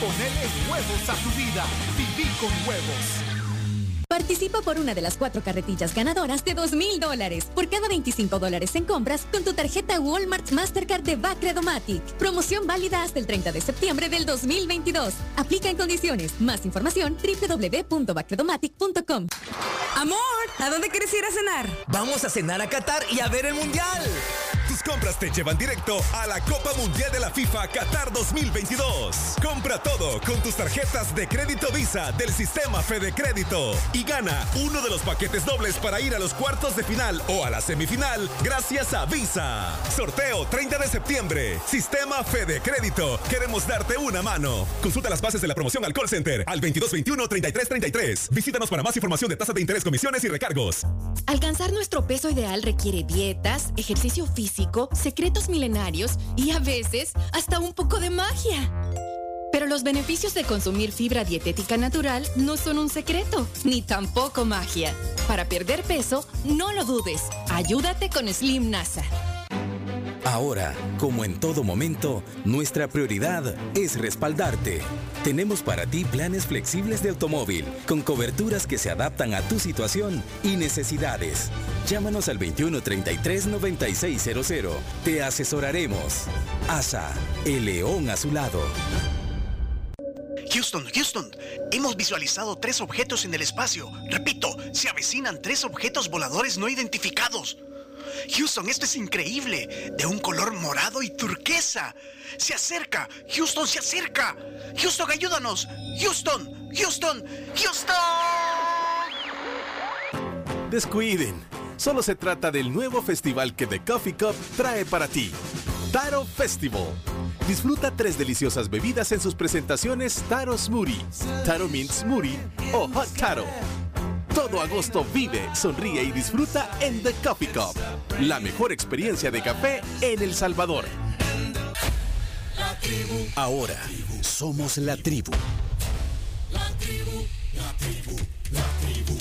Ponele huevos a tu vida. Viví con huevos. Participa por una de las cuatro carretillas ganadoras de dos mil dólares por cada 25 dólares en compras con tu tarjeta Walmart Mastercard de Bacredomatic. Promoción válida hasta el 30 de septiembre del 2022. Aplica en condiciones. Más información www.bacredomatic.com. Amor, ¿a dónde quieres ir a cenar? Vamos a cenar a Qatar y a ver el Mundial. Tus compras te llevan directo a la Copa Mundial de la FIFA Qatar 2022. Compra todo con tus tarjetas de crédito Visa del sistema Fede Crédito y gana uno de los paquetes dobles para ir a los cuartos de final o a la semifinal gracias a Visa. Sorteo 30 de septiembre. Sistema Fede Crédito. Queremos darte una mano. Consulta las bases de la promoción al call center al 2221-3333. Visítanos para más información de tasas de interés, comisiones y recargos. Alcanzar nuestro peso ideal requiere dietas, ejercicio físico secretos milenarios y a veces hasta un poco de magia. Pero los beneficios de consumir fibra dietética natural no son un secreto, ni tampoco magia. Para perder peso, no lo dudes. Ayúdate con Slim NASA. Ahora, como en todo momento, nuestra prioridad es respaldarte. Tenemos para ti planes flexibles de automóvil, con coberturas que se adaptan a tu situación y necesidades. Llámanos al 2133-9600. Te asesoraremos. ASA, el león a su lado. Houston, Houston, hemos visualizado tres objetos en el espacio. Repito, se avecinan tres objetos voladores no identificados. Houston, esto es increíble. De un color morado y turquesa. Se acerca. Houston, se acerca. Houston, ayúdanos. Houston, Houston, Houston. Descuiden. Solo se trata del nuevo festival que The Coffee Cup trae para ti. Taro Festival. Disfruta tres deliciosas bebidas en sus presentaciones Taro Smoothie, Taro Mint Smoothie o Hot Taro todo agosto vive, sonríe y disfruta en The Coffee Cup, la mejor experiencia de café en El Salvador. Ahora somos la tribu. La tribu, la tribu, la tribu.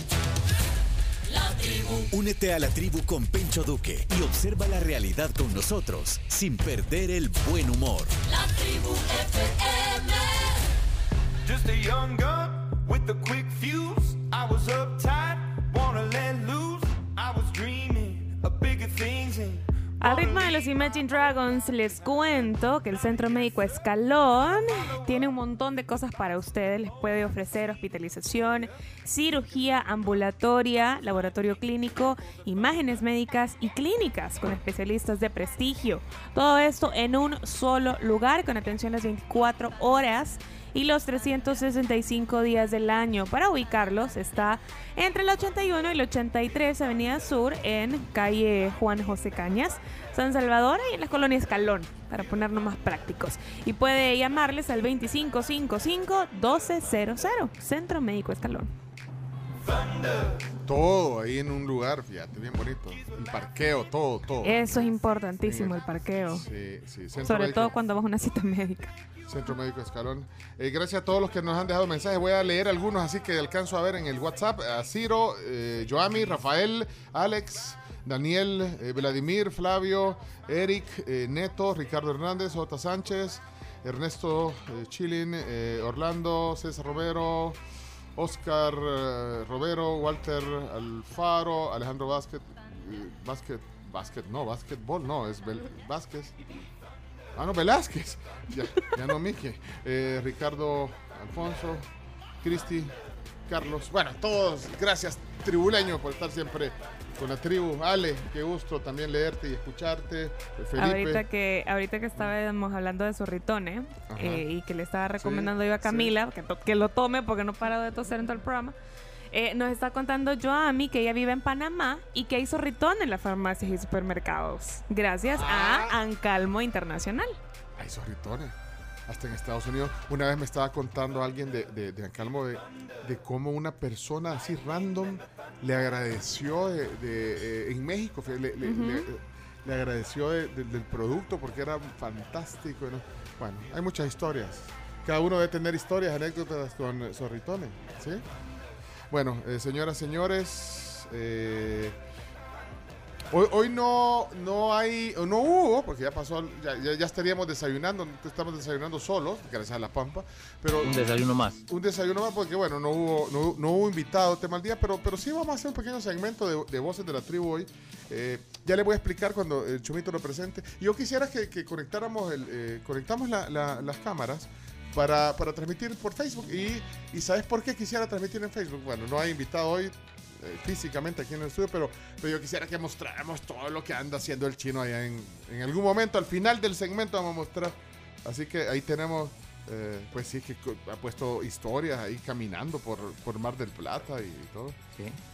La tribu. Únete a la tribu con Pencho Duque y observa la realidad con nosotros sin perder el buen humor. La tribu FM. Just a young gun with a quick fuse. I was uptight, wanna let loose. I was dreaming of bigger things and Al ritmo de los Imagine Dragons, les cuento que el Centro Médico Escalón tiene un montón de cosas para ustedes. Les puede ofrecer hospitalización, cirugía ambulatoria, laboratorio clínico, imágenes médicas y clínicas con especialistas de prestigio. Todo esto en un solo lugar con atención las 24 horas y los 365 días del año. Para ubicarlos está entre el 81 y el 83 Avenida Sur en calle Juan José Cañas, San Salvador y en la colonia Escalón, para ponernos más prácticos. Y puede llamarles al 2555-1200, Centro Médico Escalón. Todo ahí en un lugar, fíjate, bien bonito. El parqueo, todo, todo. Eso es importantísimo, el parqueo. Sí, sí. Sobre todo cuando vas a una cita médica. Centro Médico Escalón. Eh, gracias a todos los que nos han dejado mensajes. Voy a leer algunos así que alcanzo a ver en el WhatsApp. A Ciro, eh, Joami, Rafael, Alex, Daniel, eh, Vladimir, Flavio, Eric, Neto, Ricardo Hernández, J. Sánchez, Ernesto Chilin, Orlando, César Romero, Oscar Romero, Walter Alfaro, Alejandro Vázquez, Vázquez, no, básquetbol, no, es Vázquez. Ah, no, Velázquez. Ya, no Mije. Eh, Ricardo Alfonso, Cristi, Carlos. Bueno, todos, gracias, tribuleño, por estar siempre con la tribu. Ale, qué gusto también leerte y escucharte. Felipe. Ahorita que, ahorita que estábamos hablando de zorritones eh, y que le estaba recomendando yo a Camila que, que, lo tome porque no para de toser en todo el programa. Eh, nos está contando Joami que ella vive en Panamá y que hay zorritón en las farmacias y supermercados. Gracias a ah. Ancalmo Internacional. Hay zorritones. Hasta en Estados Unidos. Una vez me estaba contando alguien de, de, Ancalmo de, cómo una persona así random le agradeció de, eh, en México, le, le, agradeció del producto porque era fantástico. Bueno, hay muchas historias. Cada uno debe tener historias, anécdotas con zorritones. ¿sí? Bueno, eh, señoras, señores, eh, Hoy, hoy no, no hay, no hubo, porque ya pasó, ya, ya- ya estaríamos desayunando, estamos desayunando solos, gracias a la Pampa, pero Un desayuno más. un desayuno más porque bueno, no hubo, no, no hubo invitado tema al día, pero, pero sí vamos a hacer un pequeño segmento de, de voces de la tribu hoy. Eh, ya le voy a explicar cuando el Chumito lo presente. Yo quisiera que, que conectáramos el, eh, conectamos la- la- las cámaras para, para transmitir por Facebook. Y, y ¿sabes por qué quisiera transmitir en Facebook? Bueno, no hay invitado hoy eh, físicamente aquí en el estudio, pero, pero yo quisiera que mostráramos todo lo que anda haciendo el chino allá en, en algún momento. Al final del segmento vamos a mostrar. Así que ahí tenemos, eh, pues sí, que ha puesto historias ahí caminando por, por Mar del Plata y todo.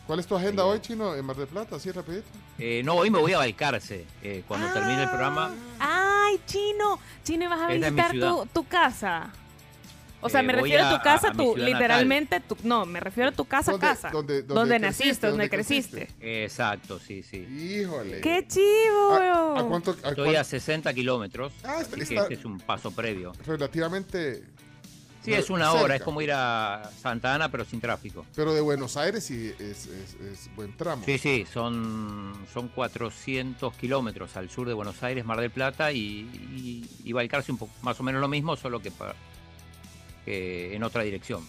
¿Cuál es tu agenda hoy, chino, en Mar del Plata? Así rapidito. Eh, no, hoy me voy a Balcarce. eh, cuando termine el programa. Ay, Chino. Chino, ¿vas a visitar tu, tu casa? O sea, Eh, me refiero a, a- tu casa, a tu, literalmente, tu, no, me refiero a tu casa, ¿Dónde- casa. donde naciste, donde creciste. Exacto, sí, sí. Híjole. ¡Qué chivo! ¿A, a cuánto? a Estoy a cuán- 60 kilómetros. Ah, así que está- este es un paso previo. Relativamente. Sí, es una hora, es como ir a Santa Ana, pero sin tráfico. Pero de Buenos Aires sí es, es- es buen tramo. Sí, sí, son, son 400 kilómetros al sur de Buenos Aires, Mar del Plata, y, y, y Balcarce un poco, más o menos lo mismo, solo que, pa- que en otra dirección.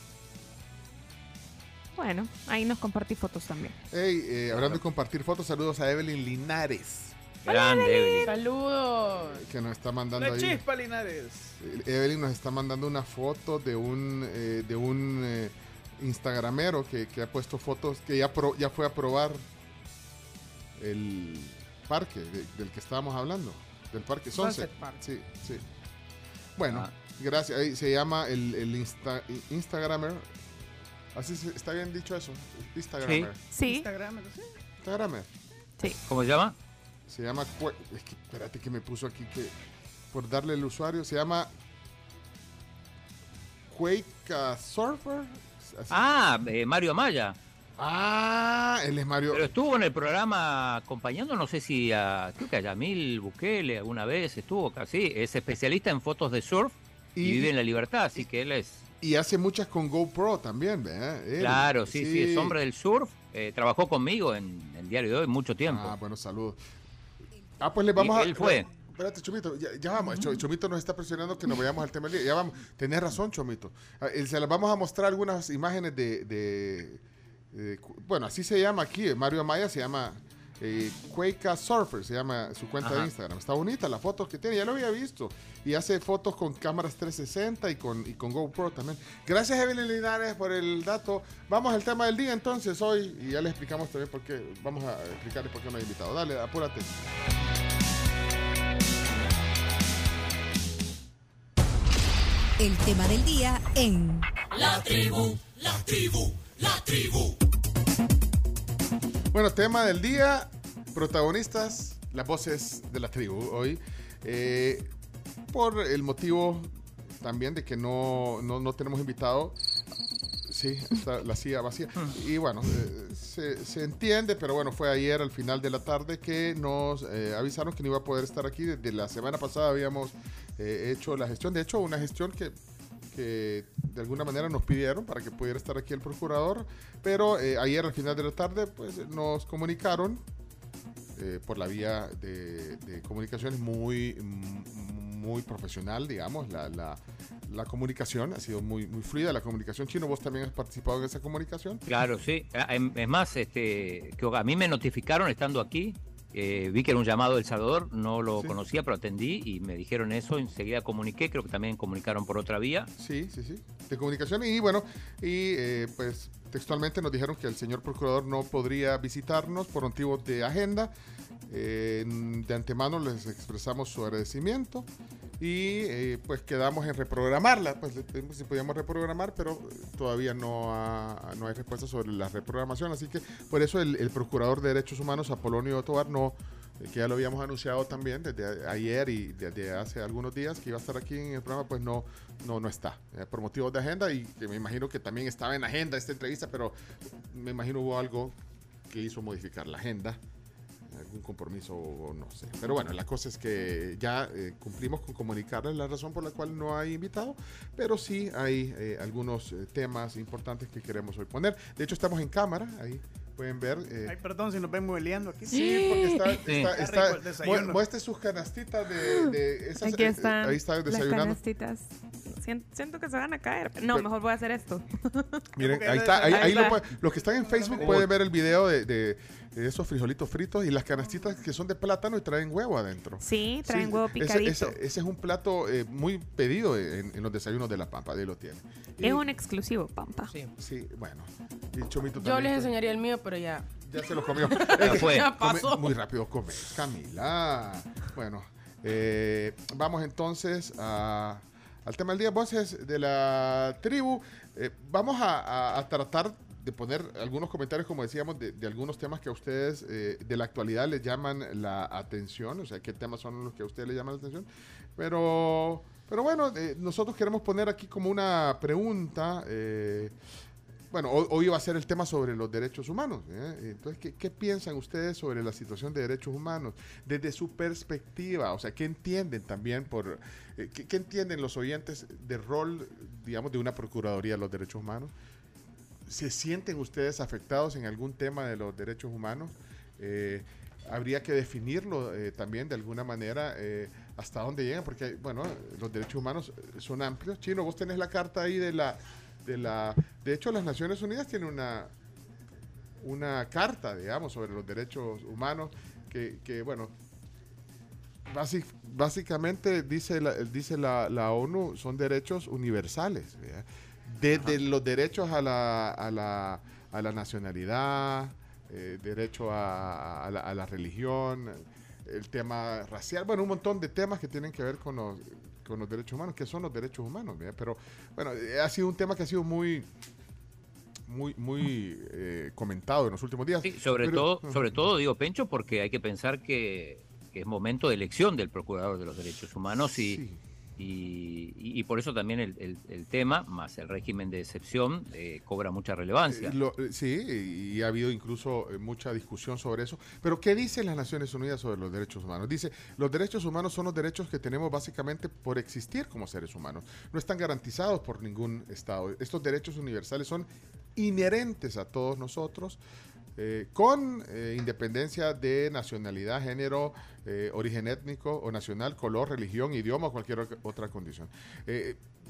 Bueno, ahí nos compartí fotos también. Hey, eh, hablando de compartir fotos, saludos a Evelyn Linares. Grande, Evelyn. Saludos. Que nos está mandando La ahí. chispa, Linares. Eh, Evelyn nos está mandando una foto de un eh, de un eh, Instagramero que, que ha puesto fotos, que ya, pro- ya fue a probar el parque de- del que estábamos hablando, del parque Sunset. Sunset Park. Sí, sí. Bueno, Ah. Gracias. Ahí se llama el, el Insta- Instagramer. Así se- está bien dicho eso. Instagramer. Sí. Instagramer. Sí. ¿Cómo se llama? Se llama. Es que, espérate que me puso aquí que. Por darle el usuario. Se llama. Quake Surfer. Así- Ah, eh, Mario Amaya. Ah, él es Mario. Pero estuvo en el programa acompañando, no sé si a, creo que a Yamil Bukele alguna vez estuvo casi. Es especialista en fotos de surf y, Y- vive en la libertad, así que él es. Y hace muchas con GoPro también, ¿verdad? Él. Claro, sí, sí, es hombre del surf. eh, trabajó conmigo en el diario de hoy mucho tiempo. Ah, bueno, saludos. Ah, pues le vamos Y a. él fue. Espérate, Chomito, ya, ya vamos. Cho- Chomito nos está presionando que nos vayamos al tema del día. Ya vamos. Tenés razón, Chomito. Ah, eh, Se las vamos a mostrar algunas imágenes de. de- de- cu- bueno, así se llama aquí. eh, Mario Amaya se llama. Eh, Quaker Surfer se llama su cuenta de. Instagram. Está bonita la foto que tiene, ya lo había visto. Y hace fotos con cámaras 360 y con, y con GoPro también. Gracias, Evelyn Linares, por el dato. Vamos al tema del día entonces hoy. Y ya le explicamos también por qué. Vamos a explicarles por qué no hay invitado. Dale, apúrate. El tema del día en La tribu, la tribu, la tribu. Bueno, tema del día, protagonistas, las voces de la tribu hoy. Eh, por el motivo también de que no, no, no tenemos invitado. Sí, está la silla vacía. Y bueno, eh, se, se entiende, pero bueno, fue ayer al final de la tarde que nos eh, avisaron que no iba a poder estar aquí. Desde la semana pasada habíamos eh, hecho la gestión. De hecho, una gestión que, que de alguna manera nos pidieron para que pudiera estar aquí el procurador. Pero eh, ayer al final de la tarde, pues nos comunicaron eh, por la vía de, de comunicaciones muy, mm, muy profesional, digamos, la, la, la comunicación ha sido muy, muy fluida, la comunicación chino, vos también has participado en esa comunicación. Claro, sí. Ah, em- Es más, este, que a mí me notificaron estando aquí. Eh, vi que era un llamado del Salvador, no lo conocía, pero atendí y me dijeron eso. Enseguida comuniqué, creo que también comunicaron por otra vía. Sí, sí, sí, de comunicación y bueno, y eh, pues textualmente nos dijeron que el señor procurador no podría visitarnos por motivos de agenda. De antemano les expresamos su agradecimiento y eh, pues quedamos en reprogramarla. Pues si podíamos reprogramar, pero todavía no, no hay respuesta sobre la reprogramación. Así que por eso el, procurador de Derechos Humanos, Apolonio Tobar, no, eh, que ya lo habíamos anunciado también desde ayer y desde hace algunos días que iba a estar aquí en el programa, pues no, no, no está, eh, por motivos de agenda y que me imagino que también estaba en agenda esta entrevista, pero me imagino hubo algo que hizo modificar la agenda algún compromiso o no sé. Pero bueno, la cosa es que ya eh, cumplimos con comunicarles la razón por la cual no hay invitado, pero sí hay eh, algunos eh, temas importantes que queremos hoy poner. De hecho, estamos en cámara ahí pueden ver. eh, Ay, perdón si nos ven mueleando aquí. Sí, porque está, Sí. está, Está está- muestre sus canastitas de, de esas, Aquí eh, están ahí está las desayunando. canastitas. Sien- Siento que se van a caer. No, Pero- mejor voy a hacer esto. Miren, ahí está, ahí, ahí Ahí lo va. puede- los que están en Facebook pueden ver el video de, de- de esos frijolitos fritos y las canastitas que son de plátano y traen huevo adentro. Sí, traen huevo picadito. Ese, ese es un plato eh, muy pedido en, en los desayunos de La Pampa, de ahí lo tiene. Y- Es un exclusivo, Pampa. Sí, bueno. Y Chomito Yo les enseñaría el mío, pero ya. Ya se lo comió. Ya fue. Ya Come- pasó. muy rápido come, Camila. Bueno, eh, vamos entonces a- al tema del día. Voces de la tribu. Eh, vamos a, tratar de poner algunos comentarios, como decíamos, de, de algunos temas que a ustedes eh, de la actualidad les llaman la atención. O sea, qué temas son los que a ustedes les llaman la atención. Pero, pero bueno, eh, nosotros queremos poner aquí como una pregunta. Bueno, hoy, va a ser el tema sobre los derechos humanos. ¿eh? Entonces, ¿qué, piensan ustedes sobre la situación de derechos humanos desde su perspectiva? O sea, ¿qué entienden también por, eh, qué, entienden los oyentes del rol, digamos, de una procuraduría de los derechos humanos? ¿Se sienten ustedes afectados en algún tema de los derechos humanos? Eh, habría que definirlo eh, también de alguna manera hasta dónde llegan, porque, bueno, los derechos humanos son amplios. Chino, vos tenés la carta ahí de la... De, la, de hecho, las Naciones Unidas tienen una, una carta, digamos, sobre los derechos humanos que, que, bueno, básicamente dice la, dice la, la ONU, son derechos universales. ¿verdad? Desde los derechos a la, a la, a la nacionalidad, eh, derecho a, a la, a la religión, el tema racial, bueno, un montón de temas que tienen que ver con los, con los derechos humanos, que son los derechos humanos. ¿verdad? Pero bueno, ha sido un tema que ha sido muy muy muy eh, comentado en los últimos días. Sí, sobre Pero- todo, sobre todo digo Pencho, porque hay que pensar que, que es momento de elección del procurador de los derechos humanos y, y, y- por eso también el, tema, más el régimen de excepción, eh, cobra mucha relevancia. Eh, eh, sí, y ha habido incluso mucha discusión sobre eso. Pero ¿qué dicen las Naciones Unidas sobre los derechos humanos? Dice, los derechos humanos son los derechos que tenemos básicamente por existir como seres humanos. No están garantizados por ningún Estado. Estos derechos universales son inherentes a todos nosotros. Eh, con eh, independencia de nacionalidad, género, eh, origen étnico o nacional, color, religión, idioma o cualquier otra condición.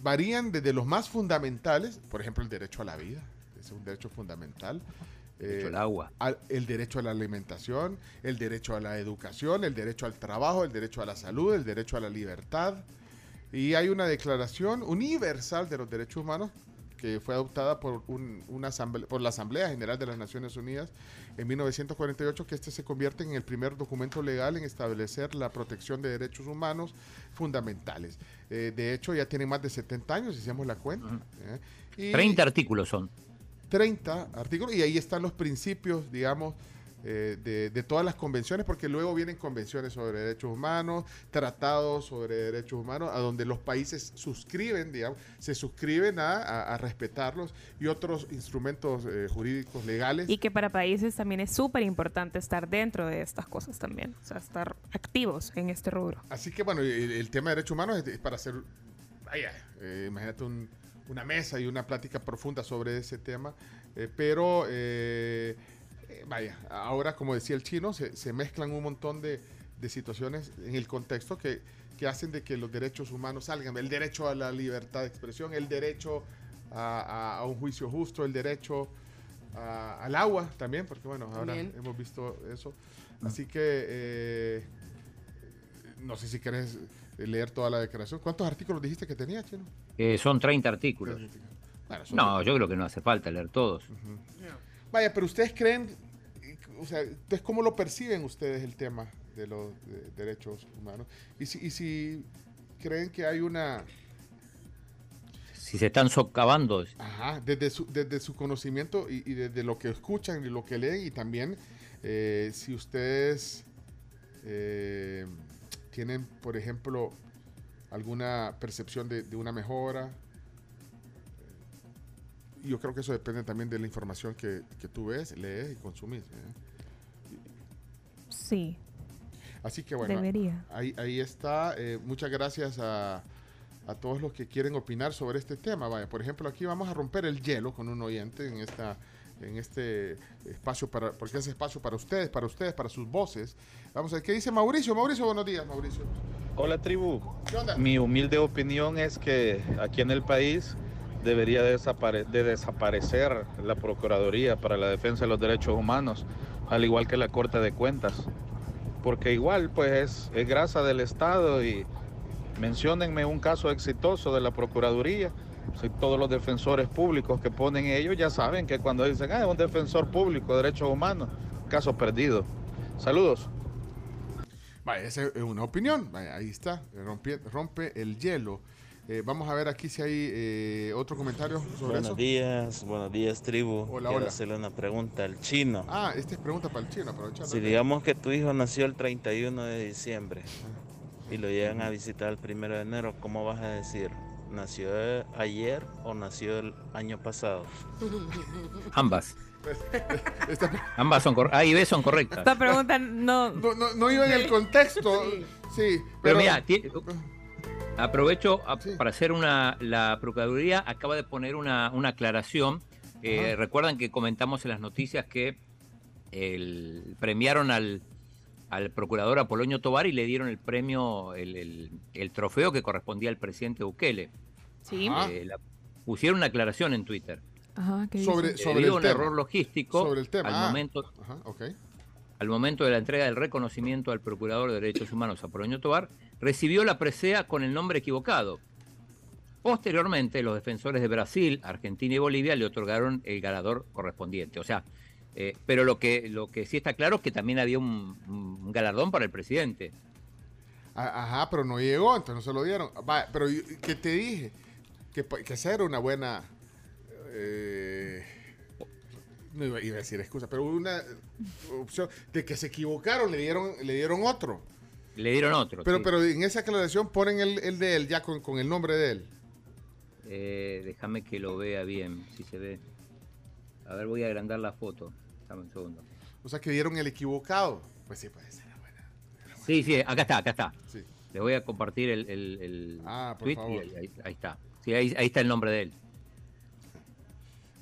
Varían desde los más fundamentales, por ejemplo, el derecho a la vida, es un derecho fundamental. Derecho Eh, al agua. al- el derecho a la alimentación, el derecho a la educación, el derecho al trabajo, el derecho a la salud, el derecho a la libertad. Y hay una declaración universal de los derechos humanos que fue adoptada por, un- una asamble- por la Asamblea General de las Naciones Unidas en 1948, que este se convierte en el primer documento legal en establecer la protección de derechos humanos fundamentales. Eh, de hecho, ya tiene más de 70 años, si hacemos la cuenta. ¿eh? Y- 30 artículos son. 30 artículos y ahí están los principios, digamos, eh, de, de todas las convenciones, porque luego vienen convenciones sobre derechos humanos, tratados sobre derechos humanos, a donde los países suscriben, digamos, se suscriben a, a- a respetarlos y otros instrumentos eh, jurídicos legales. Y que para países también es súper importante estar dentro de estas cosas también. O sea, estar activos en este rubro. Así que bueno, el, el tema de derechos humanos es, es para hacer, vaya, eh, imagínate un- una mesa y una plática profunda sobre ese tema, pero vaya, ahora como decía el chino, se, se mezclan un montón de, de situaciones en el contexto que, que hacen de que los derechos humanos salgan, el derecho a la libertad de expresión, el derecho a, a- a un juicio justo, el derecho a- al agua también, porque bueno, ahora También. hemos visto eso. Así que eh, no sé si querés leer toda la declaración. ¿Cuántos artículos dijiste que tenía, Chino? Eh, son 30 artículos. Bueno, son- No, yo creo que no hace falta leer todos. Vaya, pero ustedes creen, o sea, entonces, ¿cómo lo perciben ustedes el tema de los de- derechos humanos? Y si, y si creen que hay una, Si se están socavando, ajá, desde su, desde su conocimiento y, y desde lo que escuchan y lo que leen, y también eh, si ustedes eh, tienen, por ejemplo, alguna percepción de, de una mejora. Yo creo que eso depende también de la información que, que tú ves, lees y consumís. ¿eh? Sí. Así que bueno, Debería. Ahí, ahí está. Eh, muchas gracias a, a todos los que quieren opinar sobre este tema. Vaya, por ejemplo, aquí vamos a romper el hielo con un oyente en esta, en este espacio para, porque es espacio para ustedes, para ustedes, para sus voces. Vamos a ver qué dice Mauricio. Mauricio, buenos días, Mauricio. Hola tribu. ¿Qué onda? Mi humilde opinión es que aquí en el país debería de, desapare- de desaparecer la Procuraduría para la Defensa de los Derechos Humanos, al igual que la Corte de Cuentas. Porque igual pues es, es grasa del Estado y menciónenme un caso exitoso de la Procuraduría. Si todos los defensores públicos que ponen ellos ya saben que cuando dicen, ah, es un defensor público de derechos humanos, caso perdido. Saludos. Vaya, esa es una opinión. Ahí está. Rompe, rompe el hielo. Eh, vamos a ver aquí si hay eh, otro comentario sobre Buenos eso. días, buenos días tribu. Hola, Quiero hola. hacerle una pregunta al chino. Ah, esta es pregunta para el chino, aprovechando. Si digamos que tu hijo nació el 31 de diciembre y lo llegan a visitar el 1 de enero, ¿cómo vas a decir? ¿Nació ayer o nació el año pasado? Ambas. Esta, Ambas son correctas. A y B son correctas. Esta pregunta no... no, no, no iba en el contexto. Sí, Pero, pero, mira, ti- aprovecho a- para hacer una. La Procuraduría acaba de poner una, una aclaración. Eh. Recuerdan que comentamos en las noticias que el- premiaron al, al procurador Apolonio Tobar y le dieron el premio, el, el- el trofeo que correspondía al presidente Bukele. Sí. Eh, la- pusieron una aclaración en Twitter. Ajá, ¿qué Sobre- sobre a el un tema. error logístico Sobre el tema, al ah. momento Ajá, ok. al momento de la entrega del reconocimiento al Procurador de Derechos Humanos, Apolonio Tobar, recibió la presea con el nombre equivocado. Posteriormente, los defensores de Brasil, Argentina y Bolivia le otorgaron el ganador correspondiente. O sea, eh, pero lo que, lo que sí está claro es que también había un, galardón para el presidente. Ajá, pero no llegó, entonces no se lo dieron. Va, pero ¿qué te dije? Que, que esa era una buena... eh, no iba, iba a decir excusa, pero una opción de que se equivocaron, le dieron, le dieron otro. Le dieron otro. Pero, sí. pero en esa aclaración ponen el, el de él ya con, con el nombre de él. Eh, déjame que lo vea bien, si se ve. A ver, voy a agrandar la foto. Dame un segundo. O sea, que dieron el equivocado. Pues sí, puede ser. Sí, sí, acá está, acá está. Sí. Le voy a compartir el, el, el Ah, por tweet y favor. ahí, ahí- ahí está. Sí, ahí, ahí está el nombre de él.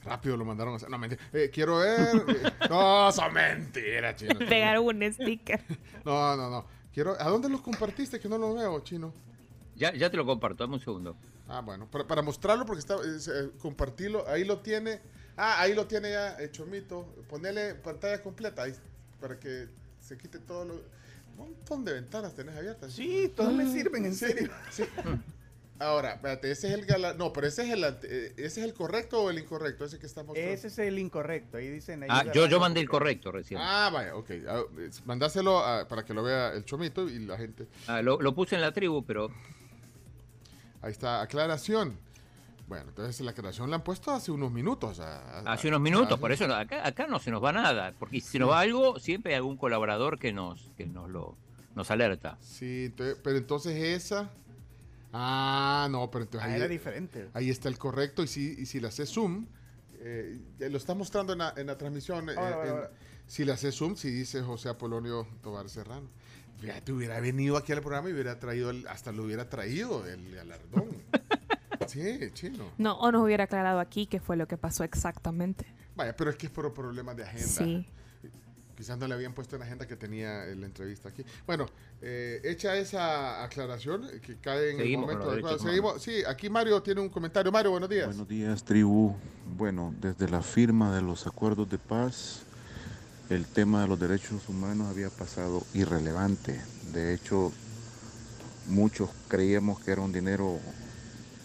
Rápido lo mandaron a hacer. No, mentira. Eh, quiero ver. eh, no, son mentiras, chino. Pegar un sticker. No, no, no. Quiero, ¿A dónde los compartiste? Que no lo veo, chino. Ya, ya te lo comparto, dame un segundo. Ah, bueno, para, para mostrarlo, porque está, es, eh, compartirlo, ahí lo tiene. Ah, ahí lo tiene ya, eh, Chomito. Ponele pantalla completa ahí, para que se quite todo lo... Un montón de ventanas tenés abiertas. Sí, todas me sirven, en serio. sí. Ahora, espérate, ese es el gala... No, pero ese es el, eh, ese es el correcto o el incorrecto, ese que mostrando. Ese es el incorrecto. Ahí dicen. Ah, yo, yo mandé el correcto recién. Ah, vaya, ok. Ah, mandáselo a- para que lo vea el Chomito y la gente. Ah, lo, lo puse en la tribu, pero Ahí está, aclaración. Bueno, entonces la aclaración la han puesto hace unos minutos. a- a- hace unos minutos, hace- por eso acá, acá no se nos va nada. Porque si se nos va algo, siempre hay algún colaborador que nos, que nos lo nos alerta. Sí, entonces- pero entonces esa. Ah, no, pero entonces Ah, ahí, era diferente. ahí está el correcto. Y si, y si le hace zoom, eh, lo está mostrando en la, en la transmisión. eh, Ahora, ahora, en- ahora. Si le hace zoom, si dice José Apolonio Tobar Serrano. Fíjate, hubiera venido aquí al programa y hubiera traído, el- hasta lo hubiera traído el galardón. sí, chino. No, o nos hubiera aclarado aquí qué fue lo que pasó exactamente. Vaya, pero es que es por problemas de agenda. Sí. Quizás no le habían puesto en la agenda que tenía la entrevista aquí. Bueno, eh, hecha esa aclaración, eh, que cae en Seguimos el momento adecuado. Seguimos, sí, aquí Mario tiene un comentario. Mario, buenos días. Buenos días, tribu. Bueno, desde la firma de los acuerdos de paz, el tema de los derechos humanos había pasado irrelevante. De hecho, muchos creíamos que era un dinero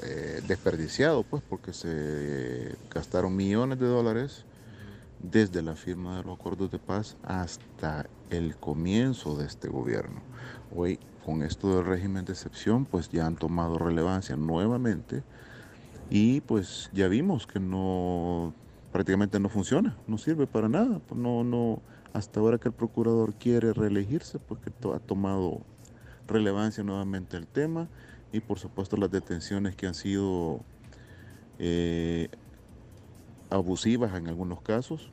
eh, desperdiciado, pues, porque se gastaron millones de dólares desde la firma de los acuerdos de paz hasta el comienzo de este gobierno. Hoy, con esto del régimen de excepción, pues ya han tomado relevancia nuevamente y pues ya vimos que no prácticamente no funciona, no sirve para nada, pues, no no hasta ahora que el procurador quiere reelegirse, pues que to- ha tomado relevancia nuevamente el tema y por supuesto las detenciones que han sido eh, abusivas en algunos casos,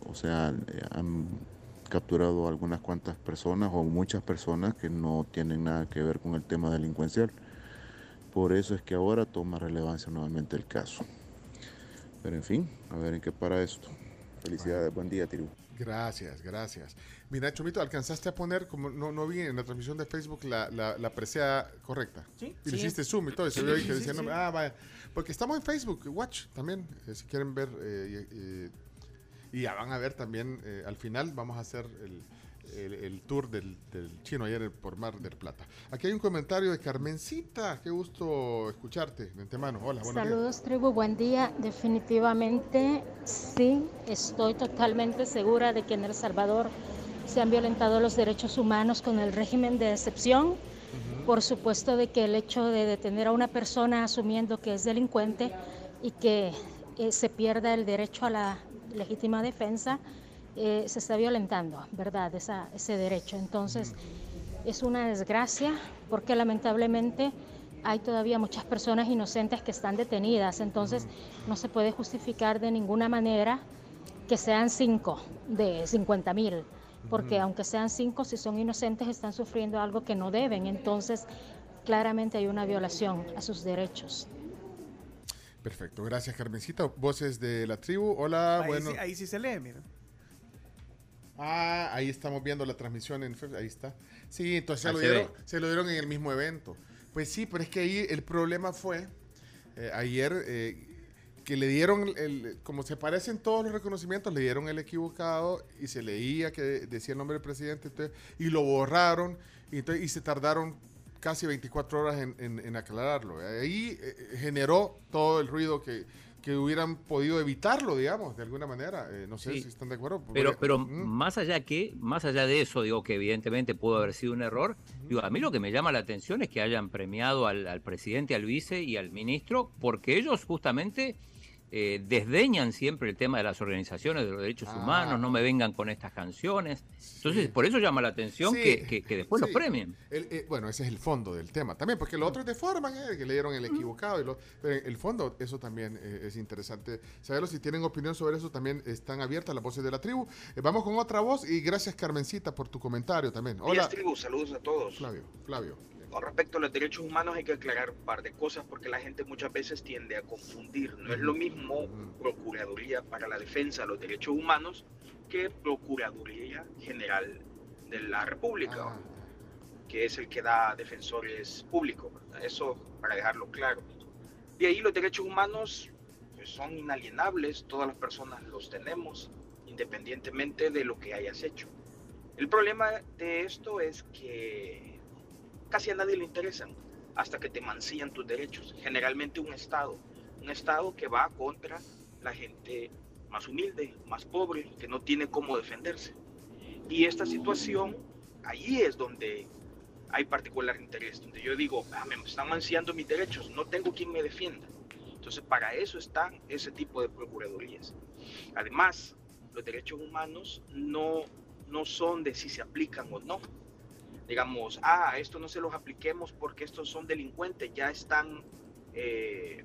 o sea, eh, han capturado algunas cuantas personas o muchas personas que no tienen nada que ver con el tema delincuencial. Por eso es que ahora toma relevancia nuevamente el caso. Pero en fin, a ver en qué para esto. Felicidades, buen día, Tribu. Gracias, gracias. Mira, Chomito, ¿alcanzaste a poner, como no, no vi en la transmisión de Facebook, la, la, la presea correcta? Sí. Y le Sí. hiciste zoom y todo, y se vio ahí que decía, sí. ah, vaya. Porque estamos en Facebook, Watch también, eh, si quieren ver. eh, y ya van a ver también, eh, al final vamos a hacer el, el- el tour del, del chino ayer por Mar del Plata. Aquí hay un comentario de Carmencita, qué gusto escucharte de antemano. Hola, buenos días. Saludos tribu, buen día. Definitivamente sí, estoy totalmente segura de que en El Salvador se han violentado los derechos humanos con el régimen de excepción. Por supuesto de que el hecho de detener a una persona asumiendo que es delincuente y que eh, se pierda el derecho a la legítima defensa, eh, se está violentando, ¿verdad? Esa- ese derecho. Entonces, es una desgracia porque lamentablemente hay todavía muchas personas inocentes que están detenidas, entonces no se puede justificar de ninguna manera que sean cinco de 50 mil, porque aunque sean cinco, si son inocentes están sufriendo algo que no deben, entonces claramente hay una violación a sus derechos. Perfecto, gracias Carmencita. Voces de la tribu. Hola, Ahí, bueno. sí, ahí sí se lee, mira. Ah, ahí estamos viendo la transmisión en ahí está. Sí, entonces se Ahí lo, dieron, se lo dieron en el mismo evento. Pues sí, pero es que ahí el problema fue, eh, ayer, eh, que le dieron, el, como se parecen todos los reconocimientos, le dieron el equivocado y se leía que decía el nombre del presidente entonces, y lo borraron y, entonces, y se tardaron casi 24 horas en, en- en aclararlo. Ahí eh, generó todo el ruido que, que hubieran podido evitarlo, digamos, de alguna manera. Eh, no sé Sí. si están de acuerdo. Pero, Porque- pero Mm. más allá que, más allá de eso, digo que evidentemente pudo haber sido un error. Digo, a mí lo que me llama la atención es que hayan premiado al, al presidente, al vice y al ministro, porque ellos justamente eh, desdeñan siempre el tema de las organizaciones de los derechos Ah. humanos, no me vengan con estas canciones. Entonces, por eso llama la atención Sí, que, que- que después sí. los premien. El- eh, bueno, ese es el fondo del tema también, porque lo otro es de forma, eh, que le dieron el equivocado. Y lo, pero el fondo, eso también eh, es interesante saberlo. Si tienen opinión sobre eso, también están abiertas las voces de la tribu. Eh, vamos con otra voz y gracias, Carmencita, por tu comentario también. Hola, Días, tribu, saludos a todos. Flavio. Flavio. Con respecto a los derechos humanos hay que aclarar un par de cosas porque la gente muchas veces tiende a confundir. No es lo mismo Procuraduría para la Defensa de los Derechos Humanos que Procuraduría General de la República, que es el que da defensores públicos. Eso para dejarlo claro. De ahí los derechos humanos pues, son inalienables, todas las personas los tenemos, independientemente de lo que hayas hecho. El problema de esto es que casi a nadie le interesan hasta que te mancillan tus derechos. Generalmente un Estado, un Estado que va contra la gente más humilde, más pobre, que no tiene cómo defenderse. Y esta situación, ahí es donde hay particular interés, donde yo digo, "Ah, me están mancillando mis derechos, no tengo quien me defienda. Entonces, para eso están ese tipo de procuradurías. Además, los derechos humanos no, no son de si se aplican o no. Digamos, ah, esto no se los apliquemos porque estos son delincuentes, ya están, eh,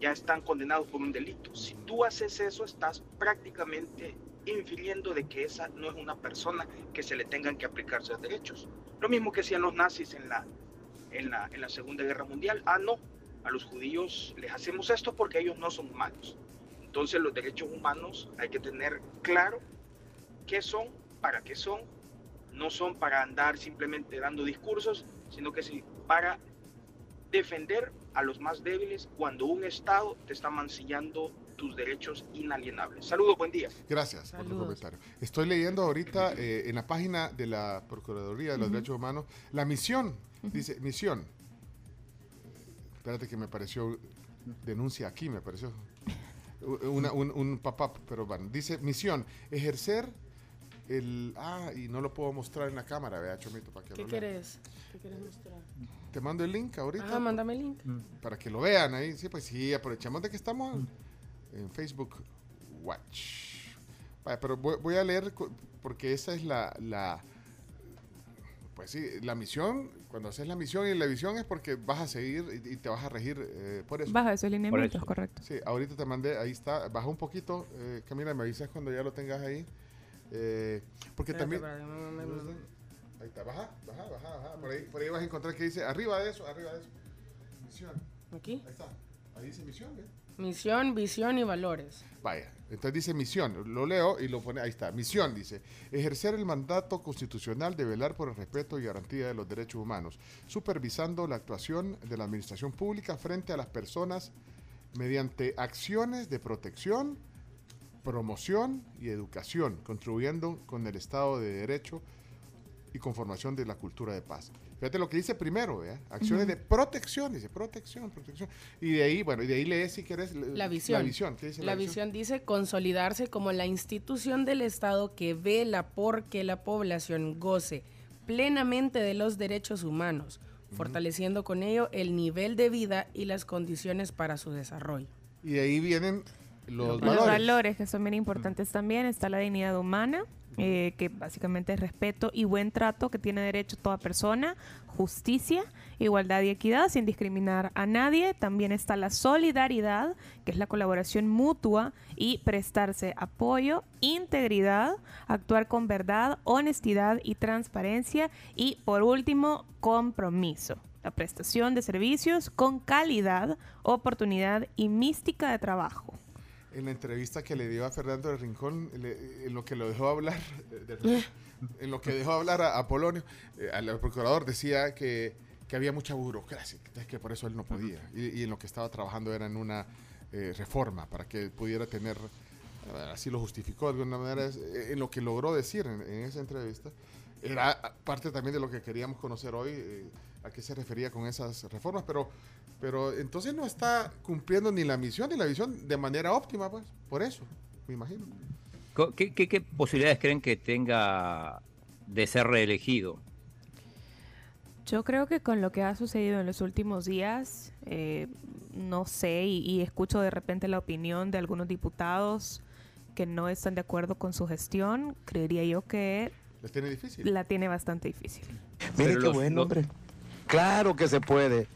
ya están condenados por un delito. Si tú haces eso, estás prácticamente infiriendo de que esa no es una persona que se le tengan que aplicar sus derechos. Lo mismo que hacían los nazis en la, en la, en la Segunda Guerra Mundial. Ah, no, a los judíos les hacemos esto porque ellos no son humanos. Entonces los derechos humanos hay que tener claro qué son, para qué son. No son para andar simplemente dando discursos, sino que sí para defender a los más débiles cuando un Estado te está mancillando tus derechos inalienables. Saludos, buen día. Gracias por tu comentario. Estoy leyendo ahorita eh, en la página de la Procuraduría de los. Derechos Humanos la misión. Dice, misión. Espérate que me pareció, denuncia aquí, me pareció. Una- un, un pop-up, pero bueno. Dice, misión, ejercer el... Ah, y no lo puedo mostrar en la cámara, vea, Chomito, para que ¿Qué lo querés? ¿Qué querés mostrar? Te mando el link ahorita. Ajá, mándame el link. Para que lo vean ahí. Sí, pues sí, aprovechamos de que estamos en Facebook Watch. Vaya, pero voy, voy a leer porque esa es la, la, pues sí, la misión. Cuando haces la misión y la visión es porque vas a seguir y, y te vas a regir eh, por eso. Bajo esos lineamientos, correcto. Sí, ahorita te mandé, ahí está, baja un poquito, eh, Camila, me avisas cuando ya lo tengas ahí. Eh, porque Espérate, también... no, no, no, no. Ahí está, baja, baja, baja, baja. Por ahí, por ahí vas a encontrar que dice arriba de eso, arriba de eso. Misión. ¿Aquí? Ahí está. Ahí dice misión, ¿eh? Misión, visión y valores. Vaya, entonces dice misión, lo leo y lo pone, ahí está, misión dice, ejercer el mandato constitucional de velar por el respeto y garantía de los derechos humanos, supervisando la actuación de la administración pública frente a las personas mediante acciones de protección, promoción y educación, contribuyendo con el Estado de Derecho y conformación de la cultura de paz. Fíjate lo que dice primero, ¿eh? acciones de protección, dice protección, protección. Y de ahí, bueno, y de ahí lees si quieres La visión. La visión, ¿qué dice La la, visión dice consolidarse como la institución del Estado que vela porque la población goce plenamente de los derechos humanos, fortaleciendo con ello el nivel de vida y las condiciones para su desarrollo. Y de ahí vienen los Los valores. valores que son bien importantes también. Está la dignidad humana, eh, que básicamente es respeto y buen trato que tiene derecho toda persona, justicia, igualdad y equidad sin discriminar a nadie. También está la solidaridad, que es la colaboración mutua y prestarse apoyo, integridad, actuar con verdad, honestidad y transparencia. Y por último, compromiso. La prestación de servicios con calidad, oportunidad y mística de trabajo. En la entrevista que le dio a Fernando de Rincón, le- en lo que lo dejó hablar, en lo que dejó hablar a, a Polonio, eh, al procurador decía que, que había mucha burocracia, que- por eso él no podía. Y, y en lo que estaba trabajando era en una eh, reforma para que pudiera tener, así lo justificó de alguna manera, eh, en lo que logró decir en, en esa entrevista. Era parte también de lo que queríamos conocer hoy, eh, a qué se refería con esas reformas, pero, pero entonces no está cumpliendo ni la misión ni la visión de manera óptima, pues, por eso, me imagino. ¿Qué, qué- qué posibilidades creen que tenga de ser reelegido? Yo creo que con lo que ha sucedido en los últimos días, eh, no sé, y, y escucho de repente la opinión de algunos diputados que no están de acuerdo con su gestión, creería yo que Les tiene difícil. la tiene bastante difícil. Mire qué los- bueno, hombre. Claro que se puede.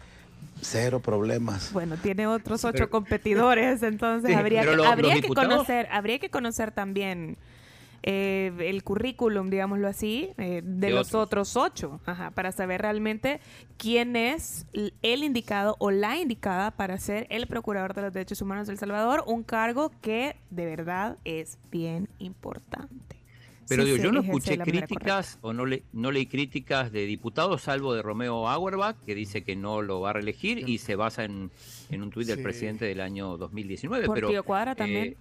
Cero problemas. Bueno, tiene otros ocho Pero- competidores, entonces Sí, habría, que, lo- habría que conocer, habría que conocer también eh, el currículum, digámoslo así, eh, de, De los otros ocho, ajá, para saber realmente quién es el indicado o la indicada para ser el procurador de los derechos humanos de El Salvador, un cargo que de verdad es bien importante. Pero Sí digo, yo no escuché críticas o no, le, no leí críticas de diputados, salvo de Romeo Auerbach, que dice que no lo va a reelegir y se basa en, en un tuit del Sí. presidente del año 2019. Portillo pero, Cuadra eh, también.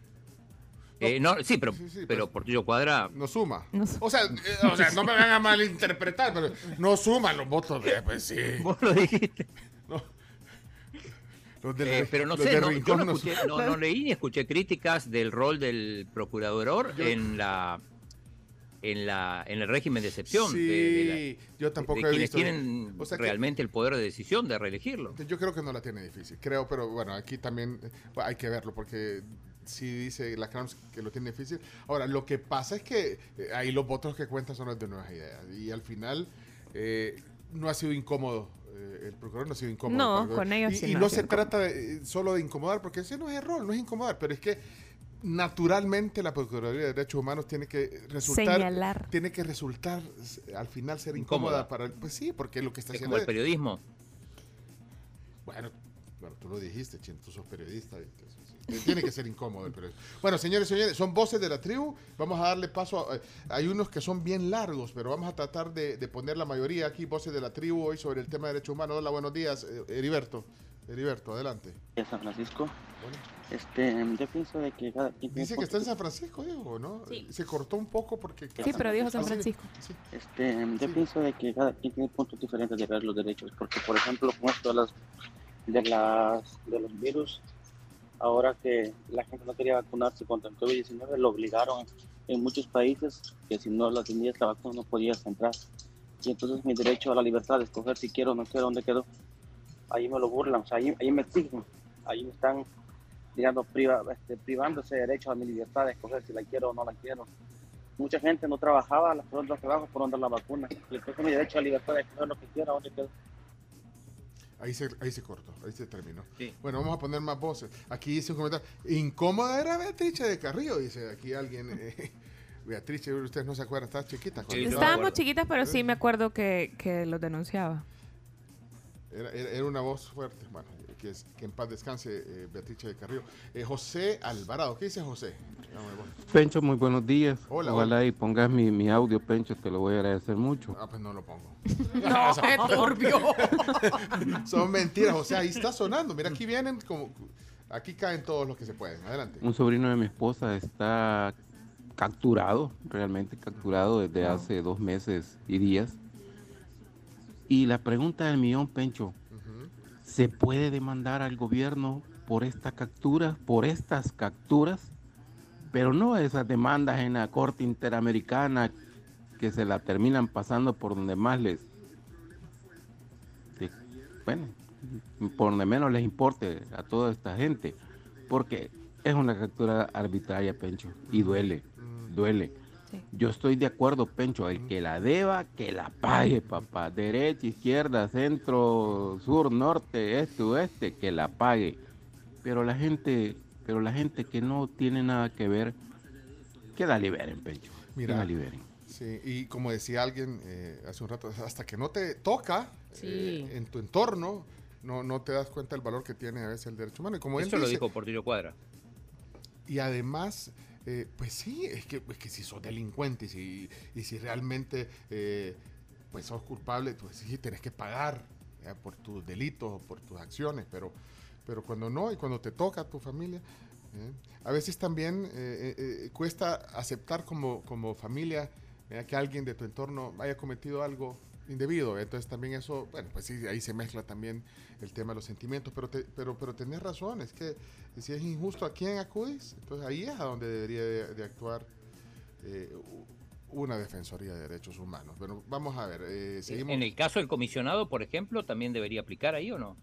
eh, no, sí, pero, pero Portillo Cuadra... No suma. O sea, eh, o sea, no me van a malinterpretar, pero no suman los votos de, pues sí. Vos lo dijiste. Los Eh, pero no los sé, no, yo no, no escuché- no- no leí ni escuché críticas del rol del procurador Yo- en la en la en el régimen de excepción Sí, de, de la- yo tampoco de he quienes visto. tienen O sea que- realmente el poder de decisión de reelegirlo. Yo creo que no la tiene difícil, creo, pero bueno, aquí también eh, hay que verlo porque sí dice la Crowns que lo tiene difícil. Ahora, lo que pasa es que eh, ahí los votos que cuentan son los de nuevas ideas y al final eh, no ha sido incómodo. eh, el procurador no ha sido incómodo. No, con ellos Y, sí y no se trata de, solo de incomodar, porque ese no es el rol, no es incomodar, pero es que naturalmente la Procuraduría de Derechos Humanos tiene que resultar Señalar. tiene que resultar eh, al final ser incómoda, Incómoda. para el- pues sí porque lo que está Es haciendo como el es- periodismo. bueno, bueno, tú lo dijiste, Chin, tú sos periodista. Tiene que ser incómodo el periodismo. Bueno, señores y señores, son voces de la tribu. Vamos a darle paso. a- hay unos que son bien largos, pero vamos a tratar de, de poner la mayoría aquí, voces de la tribu, hoy sobre el tema de derechos humanos. Hola, buenos días, eh, Heriberto. Heriberto, adelante. de San Francisco. Este, yo pienso de que cada quien tiene Dice que está en San Francisco, Diego, ¿no? Se cortó un poco porque... Sí, pero dijo San Ah, sí, Francisco. sí. Este, yo pienso de que cada quien tiene puntos diferentes de ver los derechos, porque por ejemplo con esto de las de las de los virus, ahora que la gente no quería vacunarse contra el COVID-19, lo obligaron en muchos países que si no la tenías la vacuna no podías entrar. Y entonces mi derecho a la libertad de escoger si quiero o no quiero dónde quedó, ahí me lo burlan, o sea, ahí, ahí me exigen, ahí me están digamos, priva, este, privando ese derecho a mi libertad de escoger si la quiero o no la quiero. Mucha gente no trabajaba las por otros trabajos por donde la vacuna. Y entonces mi derecho a libertad de escoger lo que quiera, dónde quedo. Ahí se, ahí se cortó, ahí se terminó. Bueno, vamos a poner más voces. Aquí dice un comentario. Incómoda era Beatriz de Carrillo, dice aquí alguien. eh, Beatriz, ustedes no se acuerdan, estaba chiquita. Estábamos chiquitas, pero sí me acuerdo que, que los denunciaba. Era, era- era una voz fuerte. Bueno, que, es- que en paz descanse eh, Beatriz de Carrillo. Eh, José Alvarado, ¿qué dice José? Pencho, muy buenos días. Hola, Ojalá hola. y pongas mi, mi audio, Pencho, te lo voy a agradecer mucho. Ah, pues no lo pongo. No, qué turbio. Son mentiras, José, ahí está sonando. Mira, aquí vienen como... Aquí caen todos los que se pueden. Adelante. Un sobrino de mi esposa está capturado, realmente capturado desde hace dos meses y días. Y la pregunta del millón, Pencho, ¿se puede demandar al gobierno por esta captura, por estas capturas? Pero no esas demandas en la Corte Interamericana que se la terminan pasando por donde más les, les- bueno, por donde menos les importe a toda esta gente, porque es una captura arbitraria, Pencho, y duele, duele. Yo estoy de acuerdo, Pencho, el que la deba, que la pague, papá. Derecha, izquierda, centro, sur, norte, este, oeste, que la pague. Pero la gente, pero la gente que no tiene nada que ver, que la liberen, Pencho. que Mira, la liberen. Sí, y como decía alguien eh, hace un rato, hasta que no te toca Sí. eh, en tu entorno, no, no te das cuenta del valor que tiene a veces el derecho humano. Y como él Eso lo dice, dijo Portillo Cuadra. Y además, eh, pues sí, es que, es que si sos delincuente y si, y si realmente eh, pues sos culpable, pues sí, tenés que pagar por tus delitos o por tus acciones, pero, pero cuando no y cuando te toca a tu familia, a veces también eh, eh, cuesta aceptar como, como familia que alguien de tu entorno haya cometido algo indebido. Entonces también eso, bueno, pues sí, ahí se mezcla también el tema de los sentimientos, pero, te- pero, pero tenés razón, es que si es injusto, ¿a quién acudís? Entonces ahí es a donde debería de, de actuar eh, una Defensoría de Derechos Humanos. Bueno, vamos a ver, eh, seguimos. En el caso del comisionado, por ejemplo, también debería aplicar ahí o no.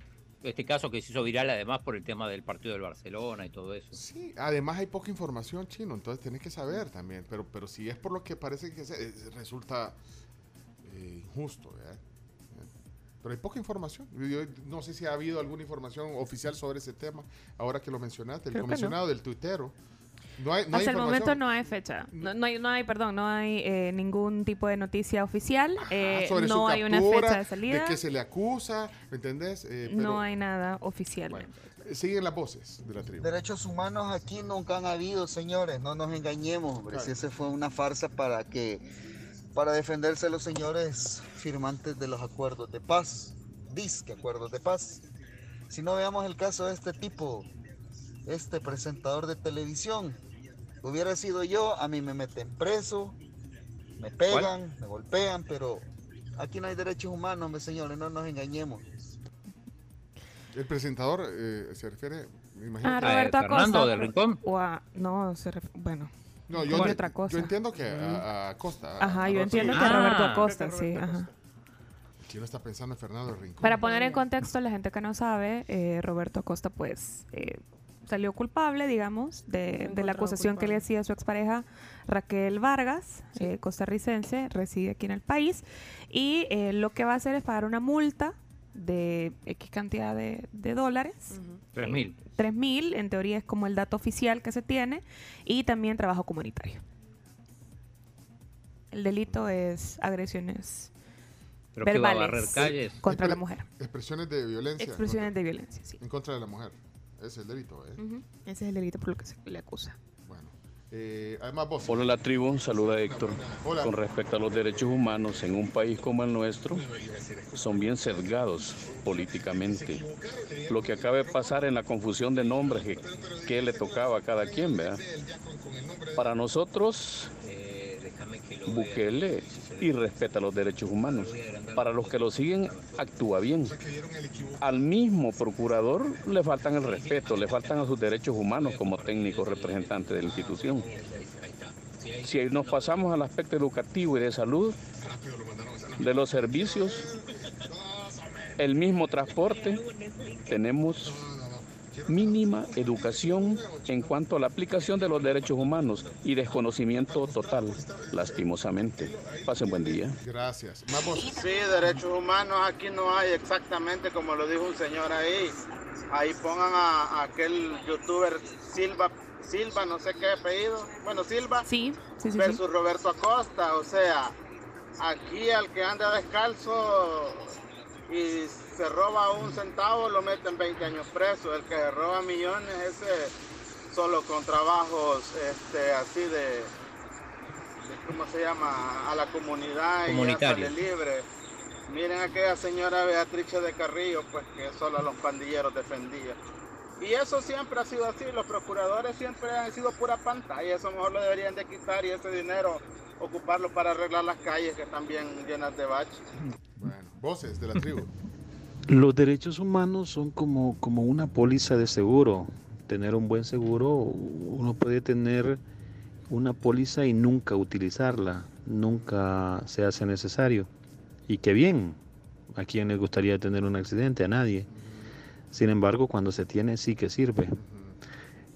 Este caso que se hizo viral además por el tema del partido del Barcelona y todo eso. Sí, además hay poca información chino, entonces tenés que saber también, pero, pero si es por lo que parece que se- eh, resulta eh, injusto, ¿verdad? ¿Eh? Pero hay poca información. Yo no sé si ha habido alguna información oficial sobre ese tema, ahora que lo mencionaste, el Creo que no. comisionado del tuitero. No hay, no hay Hasta el información. momento no hay fecha. No, no hay, no hay, perdón, no hay eh, ningún tipo de noticia oficial. eh, Ah, sobre no su hay una fecha de salida. que se le acusa, ¿me entendés? Eh, pero No hay nada oficial. eh, siguen las voces de la tribu. Derechos humanos aquí nunca han habido, señores, no nos engañemos, hombre. Si esa fue una farsa para que para defenderse los señores firmantes de los acuerdos de paz, disque acuerdos de paz. Si no veamos el caso de este tipo, este presentador de televisión, hubiera sido yo, a mí me meten preso, me pegan, me golpean, pero aquí no hay derechos humanos, hombre, señores, no nos engañemos. El presentador eh, se refiere, me imagino. Ah, que- Roberto Acosta. del Rincón? O a- no, se ref- bueno. No, yo, por otra cosa. yo entiendo que a, a Acosta. Ajá, a yo Roberto entiendo que Acosta. Roberto Ah. Acosta, sí. Ajá. El chino está pensando en Fernando Rincón. Para poner en contexto a la gente que no sabe, eh, Roberto Acosta pues eh, salió culpable, digamos, de, de la acusación que le hacía su expareja Raquel Vargas, eh, costarricense, reside aquí en el país, y eh, lo que va a hacer es pagar una multa de X cantidad de, de dólares. Tres mil. 3 mil, en teoría es como el dato oficial que se tiene, y también trabajo comunitario. El delito es agresiones Pero que va a verbales barrer calles. contra la Expre- mujer. Expresiones de violencia. Expresiones contra- de violencia, sí. En contra de la mujer. Ese es el delito, ¿eh? Ujú. Ese es el delito por lo que se le acusa. Eh, además, vos. Hola la tribu, saluda Héctor. Hola. Con respecto a los derechos humanos en un país como el nuestro, son bien sesgados políticamente. Lo que acaba de pasar en la confusión de nombres que, que le tocaba a cada quien, ¿verdad? Para nosotros, Bukele y respeta los derechos humanos. Para los que lo siguen, actúa bien. Al mismo procurador le faltan el respeto, le faltan a sus derechos humanos como técnico representante de la institución. Si nos pasamos al aspecto educativo y de salud, de los servicios, el mismo transporte, tenemos mínima educación en cuanto a la aplicación de los derechos humanos y desconocimiento total, lastimosamente. Pasen buen día. Gracias. Sí, derechos humanos aquí no hay exactamente como lo dijo un señor ahí. Ahí pongan a, a aquel youtuber Silva, Silva, no sé qué apellido. Bueno, Silva. Sí, sí, sí, versus Roberto Acosta. O sea, aquí al que anda descalzo y se roba un centavo, lo meten 20 años preso. El que se roba millones, ese solo con trabajos este, así de, de- ¿cómo se llama? A la comunidad y Comunitario. sale libre. Miren aquella señora Beatrice de Carrillo, pues que solo a los pandilleros defendía. Y eso siempre ha sido así, los procuradores siempre han sido pura pantalla, eso mejor lo deberían de quitar y ese dinero ocuparlo para arreglar las calles que están bien llenas de baches. Voces de la tribu. Los derechos humanos son como, como una póliza de seguro. Tener un buen seguro, uno puede tener una póliza y nunca utilizarla, nunca se hace necesario. Y qué bien, ¿a quién le gustaría tener un accidente? A nadie. Sin embargo, cuando se tiene, sí que sirve.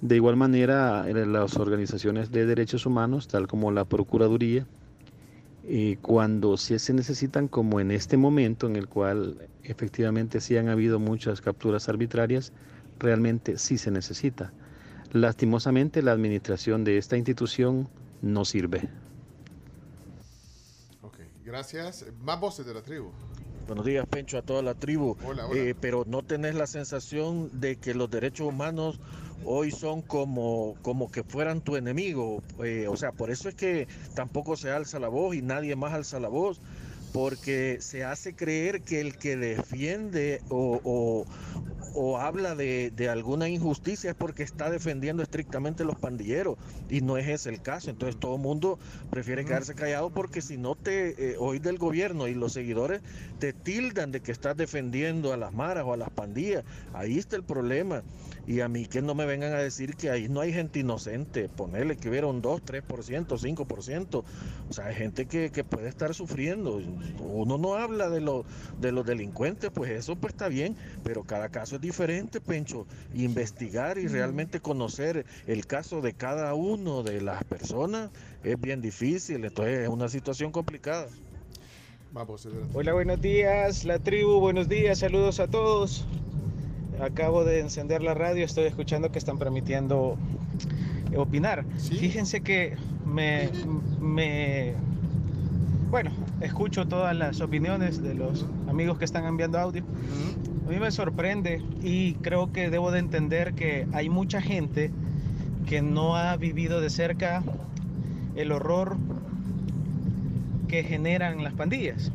De igual manera, las organizaciones de derechos humanos, tal como la Procuraduría, eh, cuando sí se necesitan, como en este momento en el cual efectivamente sí han habido muchas capturas arbitrarias, realmente sí se necesita. Lastimosamente, la administración de esta institución no sirve. Ok, gracias. Más voces de la tribu. Buenos días, Pencho, a toda la tribu. Hola, hola. Eh, pero no tenés la sensación de que los derechos humanos hoy son como, como que fueran tu enemigo. Eh, o sea, por eso es que tampoco se alza la voz y nadie más alza la voz. Porque se hace creer que el que defiende o, o- o habla de, de alguna injusticia es porque está defendiendo estrictamente los pandilleros. Y no es ese el caso. Entonces todo el mundo prefiere quedarse callado porque si no te eh, oís del gobierno y los seguidores te tildan de que estás defendiendo a las maras o a las pandillas. Ahí está el problema. Y a mí que no me vengan a decir que ahí no hay gente inocente. Ponerle que hubiera un 2, 3%, 5%. O sea, hay gente que, que puede estar sufriendo. Uno no habla de, lo- de los delincuentes, pues eso pues está bien. Pero cada caso es diferente, Pencho. Investigar y realmente conocer el caso de cada uno de las personas es bien difícil. Entonces es una situación complicada. Tribu. Hola, buenos días, la tribu, buenos días, saludos a todos. Acabo de encender la radio, estoy escuchando que están permitiendo opinar. Fíjense que me, me, bueno, escucho todas las opiniones de los amigos que están enviando audio. A mí me sorprende y creo que debo de entender que hay mucha gente que no ha vivido de cerca el horror que generan las pandillas.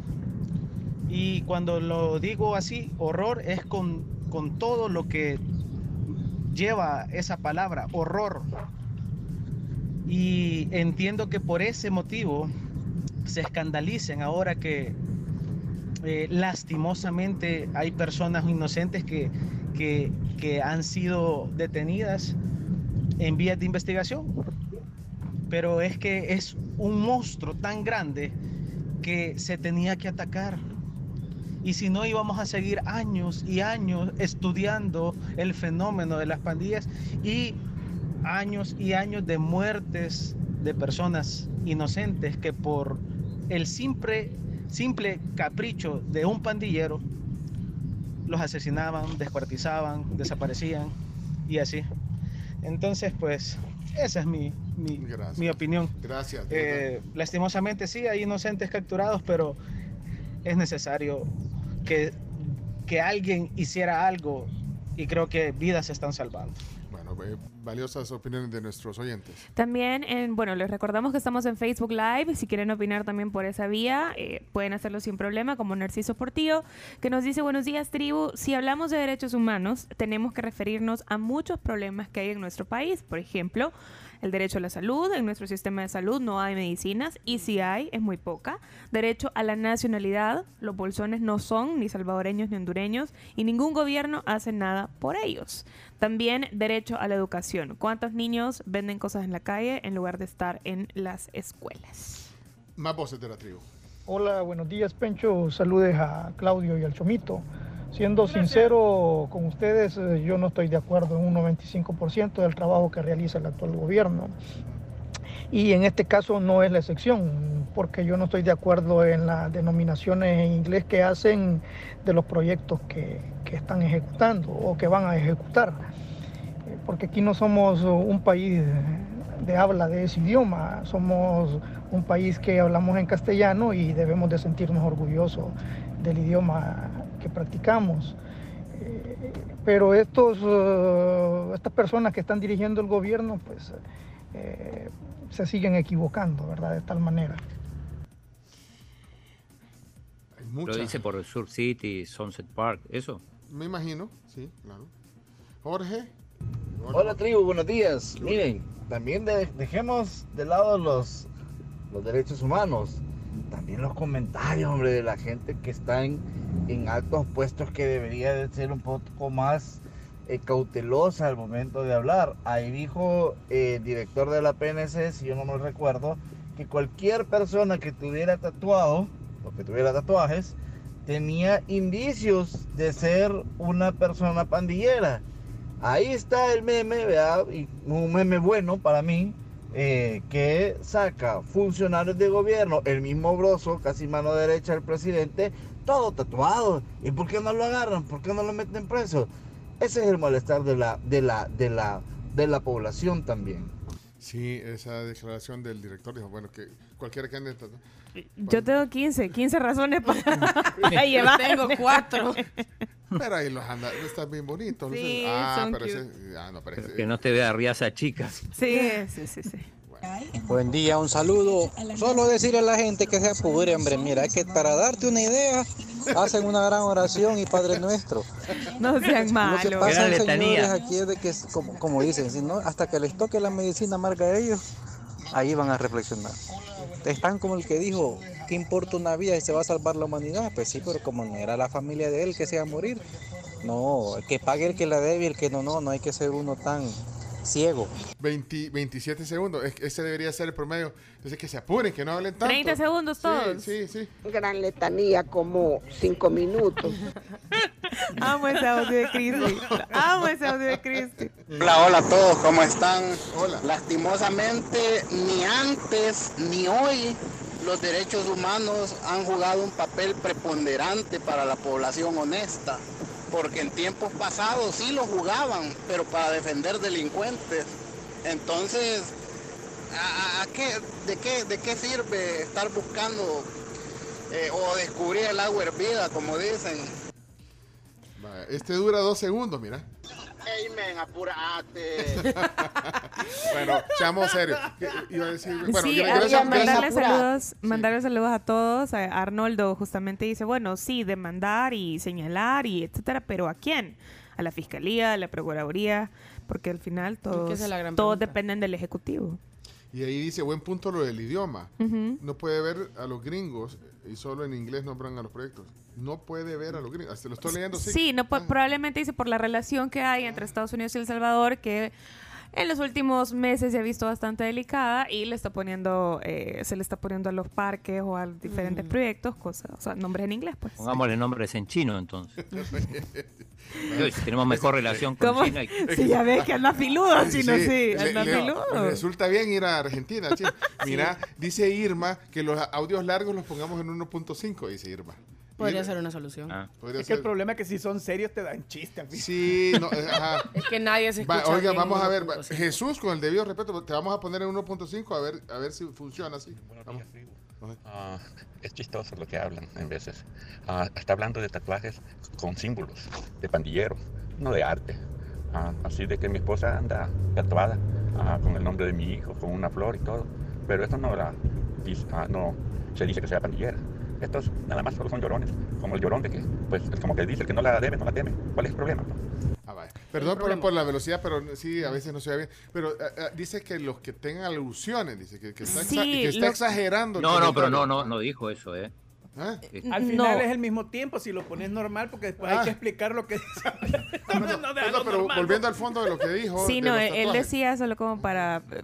Y cuando lo digo así, horror es con, con todo lo que lleva esa palabra, horror. Y entiendo que por ese motivo se escandalicen ahora que eh, lastimosamente hay personas inocentes que, que, que han sido detenidas en vías de investigación. Pero es que es un monstruo tan grande que se tenía que atacar. Y si no íbamos a seguir años y años estudiando el fenómeno de las pandillas y años y años de muertes de personas inocentes que por el simple, simple capricho de un pandillero los asesinaban, descuartizaban, desaparecían y así. Entonces, pues, esa es mi, mi, mi opinión. Gracias. Eh, lastimosamente sí, hay inocentes capturados, pero es necesario que, que alguien hiciera algo y creo que vidas se están salvando. Bueno, eh, valiosas opiniones de nuestros oyentes. También, en, bueno, les recordamos que estamos en Facebook Live. Si quieren opinar también por esa vía, eh, pueden hacerlo sin problema, como Narciso Portillo, que nos dice, buenos días, tribu. Si hablamos de derechos humanos, tenemos que referirnos a muchos problemas que hay en nuestro país. Por ejemplo, el derecho a la salud. En nuestro sistema de salud no hay medicinas y si hay, es muy poca. Derecho a la nacionalidad. Los bolsones no son ni salvadoreños ni hondureños y ningún gobierno hace nada por ellos. También derecho a la educación. ¿Cuántos niños venden cosas en la calle en lugar de estar en las escuelas? Más voces de la tribu. Hola, buenos días, Pencho. Saludes a Claudio y al Chomito. Siendo sincero con ustedes, eh, yo no estoy de acuerdo en un 95% del trabajo que realiza el actual gobierno. Y en este caso no es la excepción, porque yo no estoy de acuerdo en las denominaciones en inglés que hacen de los proyectos que, que están ejecutando o que van a ejecutar. Eh, Porque aquí no somos un país de habla de ese idioma, somos un país que hablamos en castellano y debemos de sentirnos orgullosos del idioma que practicamos. Eh, pero estos, eh, estas personas que están dirigiendo el gobierno, pues eh, se siguen equivocando, ¿verdad? De tal manera. Lo dice por el Sur City, Sunset Park, ¿eso? Me imagino, sí, claro. Jorge. Hola tribu, buenos días. Miren, también de- dejemos de lado los, los derechos humanos. También los comentarios, hombre, de la gente que está en, en altos puestos que debería de ser un poco más eh, cautelosa al momento de hablar. Ahí dijo eh, el director de la PNC, si yo no me recuerdo, que cualquier persona que tuviera tatuado o que tuviera tatuajes tenía indicios de ser una persona pandillera. Ahí está el meme, ¿verdad? Y un meme bueno para mí, eh, que saca funcionarios de gobierno, el mismo Broso, casi mano derecha del presidente, todo tatuado. ¿Y por qué no lo agarran? ¿Por qué no lo meten preso? Ese es el malestar de la, de la, de la, de la población también. Sí, esa declaración del director dijo, bueno, que cualquiera que ande... tatu- Yo tengo 15, 15 razones para, para llevar. Tengo cuatro. Pero ahí los anda, están bien bonitos. no ah, son pero cute. ese, ah, no, pero ese- Que no te vea riaza chica. Sí, sí, sí, sí. Buen día, un saludo. Solo decirle a la gente que se apure, hombre. Mira, es que para darte una idea, hacen una gran oración y Padre Nuestro. No sean Lo que malos. pasa, Gran señores, aquí es de que, es como, como dicen, si no, hasta que les toque la medicina amarga a ellos, ahí van a reflexionar. Están como el que dijo, ¿qué importa una vida y se va a salvar la humanidad? Pues sí, pero como no era la familia de él que se iba a morir, no, el que pague el que la debe y el que no, no, no hay que ser uno tan ciego. 20 27 segundos, es- ese debería ser el promedio. Entonces que se apuren, que no hablen tanto. 30 segundos todos. Sí, sí, sí. Gran letanía, como cinco minutos. Amo ese audio de Cristi. Amo ese audio de Cristi. Hola, hola a todos, ¿cómo están? Hola. Lastimosamente, ni antes ni hoy los derechos humanos han jugado un papel preponderante para la población honesta, porque en tiempos pasados sí lo jugaban, pero para defender delincuentes. Entonces, ¿a, qué, de, qué, ¿de qué sirve estar buscando eh, o descubrir el agua hervida, como dicen? Este dura dos segundos, mira. Amen. Bueno, seamos serios. ¿Qué Iba a decir, bueno, sí, a- gracias, mandarle saludos, mandarle saludos a todos. A Arnoldo justamente dice, bueno, sí, demandar y señalar y etcétera, pero ¿a quién? A la fiscalía, a la procuraduría, porque al final todos, todos pregunta. dependen del ejecutivo. Y ahí dice, buen punto lo del idioma. No puede ver a los gringos y solo en inglés nombran a los proyectos. No puede ver a los gringos. Hasta lo estoy leyendo, sí. Sí, no, po- probablemente dice por la relación que hay entre Estados Unidos y El Salvador, que en los últimos meses se ha visto bastante delicada y le está poniendo, eh, se le está poniendo a los parques o a diferentes Mm. proyectos cosas, o sea, nombres en inglés, pues. Pongámosle nombres en chino entonces. Yo, si tenemos mejor relación con ¿Cómo? China. Sí, ya ves que anda filudo, chino, sí, le- anda le- filudo. Resulta bien ir a Argentina. che. Mira, dice Irma que los audios largos los pongamos en 1.5, dice Irma. Podría ser una solución. Podría Es que el ser- problema es que si son serios te dan chiste. amigo. Sí, no, eh, ajá. Es que nadie se Va, escucha. oiga, bien vamos a ver, 1.5. va- Jesús, con el debido respeto, te vamos a poner en 1.5 a ver, a ver si funciona así. Vamos. Ah, es chistoso lo que hablan en veces. Ah, está hablando de tatuajes con símbolos, de pandillero, no de arte. Ah, así de que mi esposa anda tatuada ah, con el nombre de mi hijo, con una flor y todo. Pero esto no, la, ah, no se dice que sea pandillera. Estos nada más solo son llorones, como el llorón de que, pues, es como que dice el que no la debe, no la teme. ¿Cuál es el problema? Ah, vaya. Perdón por, por la velocidad, pero sí, a veces no se ve bien. Pero ah, ah, dice que los que tengan alusiones, dice que, que está, exa- Sí, que está lo- exagerando. No, no, pero no, no, no dijo eso, ¿eh? ¿Ah? Eh, Al final No. es el mismo tiempo si lo pones normal porque después hay Ah. que explicar lo que dice. No, no, no, pero volviendo al fondo de lo que dijo. Sí, no, él, decía solo como para eh,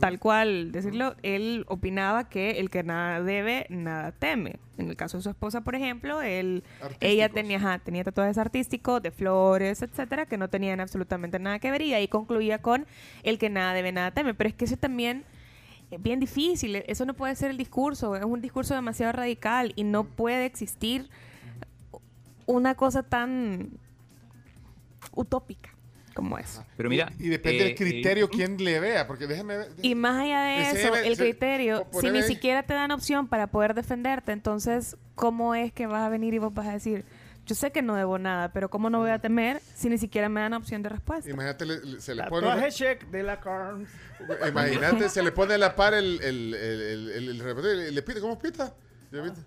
tal cual decirlo, él opinaba que el que nada debe, nada teme. En el caso de su esposa, por ejemplo, él, ella tenía, ajá, tenía tatuajes artísticos de flores, etcétera, que no tenían absolutamente nada que ver y ahí concluía con el que nada debe, nada teme. Pero es que ese también es bien difícil, eso no puede ser el discurso, es un discurso demasiado radical y no puede existir una cosa tan utópica como eso. Pero mira. Y depende eh, del criterio eh, quién le vea, porque déjame ver. Y más allá de eso, el se- criterio, si ni ahí. siquiera te dan opción para poder defenderte, entonces, ¿cómo es que vas a venir y vos vas a decir, Yo sé que no debo nada, pero ¿cómo no voy a temer si ni siquiera me dan opción de respuesta? Imagínate, le- le- se le pone... De la Carms. Imagínate, se le pone a la par el, el, el, el, el- el reportero y le pide, ¿cómo pita? ¿Ya viste?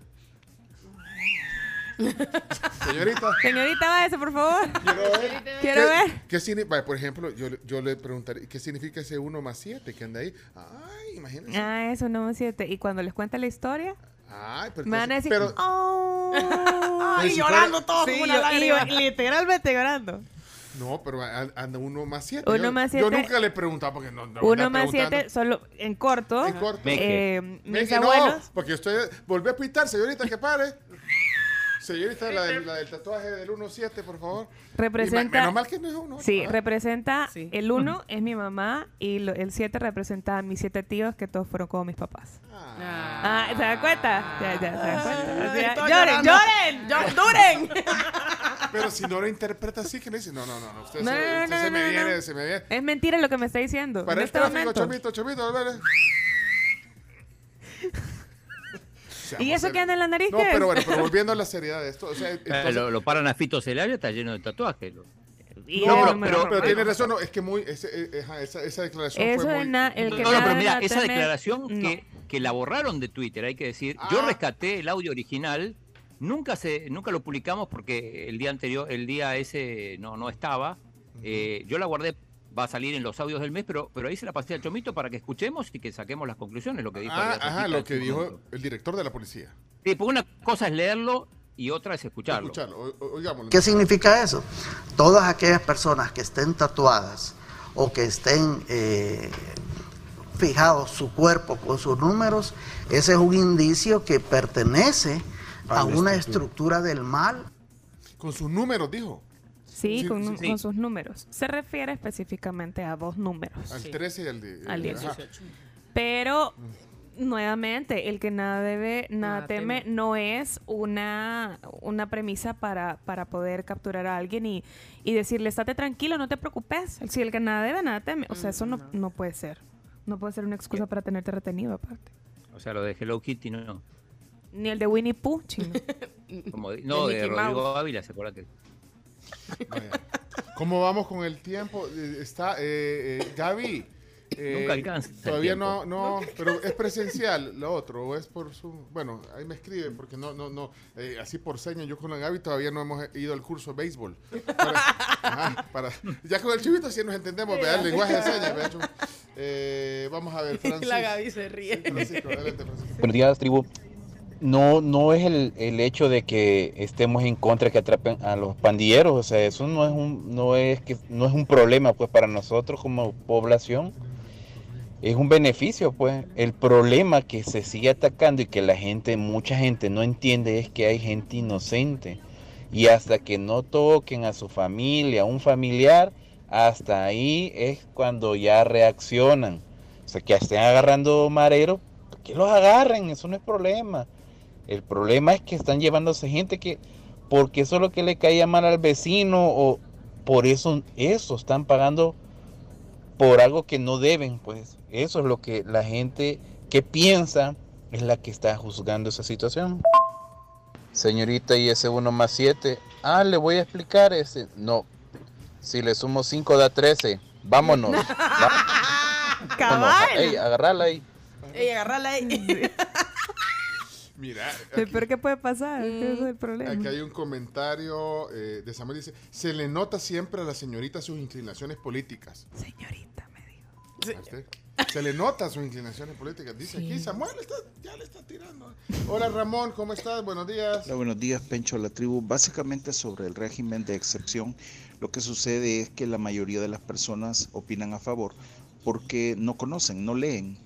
Señorita. Señorita, váyase, por favor. Quiero ver. Quiero ¿Qué- ver. ¿Qué significa? Por ejemplo, yo, le- yo le preguntaría, ¿qué significa ese 1 más 7 que anda ahí? Ay, imagínese. Ah, eso no me siete. Y cuando les cuente la historia, Ay, pero me van a decir, pero- "Oh". Pero si fuera- todos Sí, como una yo- lágrima. literalmente llorando. No, pero anda uno más 7. Uno yo, más Yo siete- nunca le preguntaba porque no. no Uno más siete, solo en corto. En corto. eh, mis Meque, no, abuelos. porque usted volvió a pitar, señorita, que pare. Señorita, la del, la del tatuaje del 1-7, por favor. Representa. me- menos mal que no es uno. Sí, ¿verdad? representa. El uno es mi mamá y lo- el siete representa a mis siete tíos que todos fueron como mis papás. Ah, ¿se dan cuenta? Ya, ya, se dan cuenta. O sea, Estoy lloren, lloren, lloren, duren. Pero si no lo interpreta así, que le dice, no, no, no, usted, No, se, no, usted no, se me viene, no. se me viene. Es mentira lo que me está diciendo. Para en el este tráfico, momento. chomito, chomito. ¿Y eso que anda en la nariz? No, pero bueno, pero volviendo a la seriedad de esto, o sea, Eh, entonces- lo, lo paran a Fito Celario, está lleno de tatuajes. lo- no, pero, tiene razón, no, es que muy, ese, eh, ajá, esa, esa declaración Eso fue muy... na- el que no, nada pero mira, no esa declaración no. que, que la borraron de Twitter, hay que decir. Ah. Yo rescaté el audio original, nunca se, nunca lo publicamos porque el día anterior, el día ese no, no estaba. Eh, yo la guardé, va a salir en los audios del mes, pero, pero ahí se la pasé al chomito para que escuchemos y que saquemos las conclusiones, lo que dijo. Ah, ajá, lo que dijo momento. el director de la policía. Sí, porque una cosa es leerlo y otra es escucharlo. Escucharlo, o-. ¿Qué significa eso? Todas aquellas personas que estén tatuadas o que estén eh, fijados su cuerpo con sus números, ese es un indicio que pertenece a, A una una estructura. estructura del mal. Con sus números, dijo. Sí, Sí, con, sí. con sus números. Se refiere específicamente a dos números. Al 13 y al, de, Al ajá. 18. Pero, nuevamente, el que nada debe, nada, Nada teme, teme. no es una, una premisa para, para poder capturar a alguien y, y decirle, estate tranquilo, no te preocupes. Si el que nada debe, nada teme. O sea, eso no, no puede ser. No puede ser una excusa para tenerte retenido, aparte. O sea, lo de Hello Kitty no. Ni el de Winnie Pooh, chino. Como de- no, De de, Rodrigo. Ávila, ¿se acuerda que? Vaya. ¿Cómo vamos con el tiempo? Eh, Está, eh, eh, Gaby. eh, Nunca alcanza Todavía no, no, pero es presencial lo otro, o es por su. Bueno, ahí me escriben, porque no, no, no. eh, así por señas, yo con la Gaby todavía no hemos ido al curso de béisbol. Para- ajá, para- ya con el chivito sí nos entendemos, ¿verdad? El lenguaje de señas, ¿verdad? Eh, vamos a ver, Francisco. La Gaby se ríe. Sí, Francisco, adelante, Francisco. Buenos días, tribu. No, no es el, el hecho de que estemos en contra de que atrapen a los pandilleros, o sea, eso no es un, no es que no es un problema pues para nosotros como población. Es un beneficio, pues. El problema que se sigue atacando y que la gente, mucha gente no entiende es que hay gente inocente. Y hasta que no toquen a su familia, a un familiar, hasta ahí es cuando ya reaccionan. O sea, que estén agarrando mareros, que los agarren, eso no es problema. El problema es que están llevándose gente que, porque eso es lo que le caía mal al vecino, o por eso, eso están pagando por algo que no deben, pues. Eso es lo que la gente que piensa es la que está juzgando esa situación. Señorita, y ese 1 más 7, ah, le voy a explicar ese. No, si le sumo 5 da 13, vámonos. Vámonos. Ey, agarrala ahí. Ey, agarrala ahí. Mira, Lo peor que puede pasar, Mm. ese es el problema. Aquí hay un comentario eh, de Samuel dice, se le nota siempre a la señorita sus inclinaciones políticas. Señorita, me dijo. Se le nota sus inclinaciones políticas. Dice aquí, Samuel está- ya le está tirando. Hola Ramón, ¿cómo estás? Buenos días. Hola, buenos días, Pencho, la tribu. Básicamente sobre el régimen de excepción, lo que sucede es que la mayoría de las personas opinan a favor porque no conocen, no leen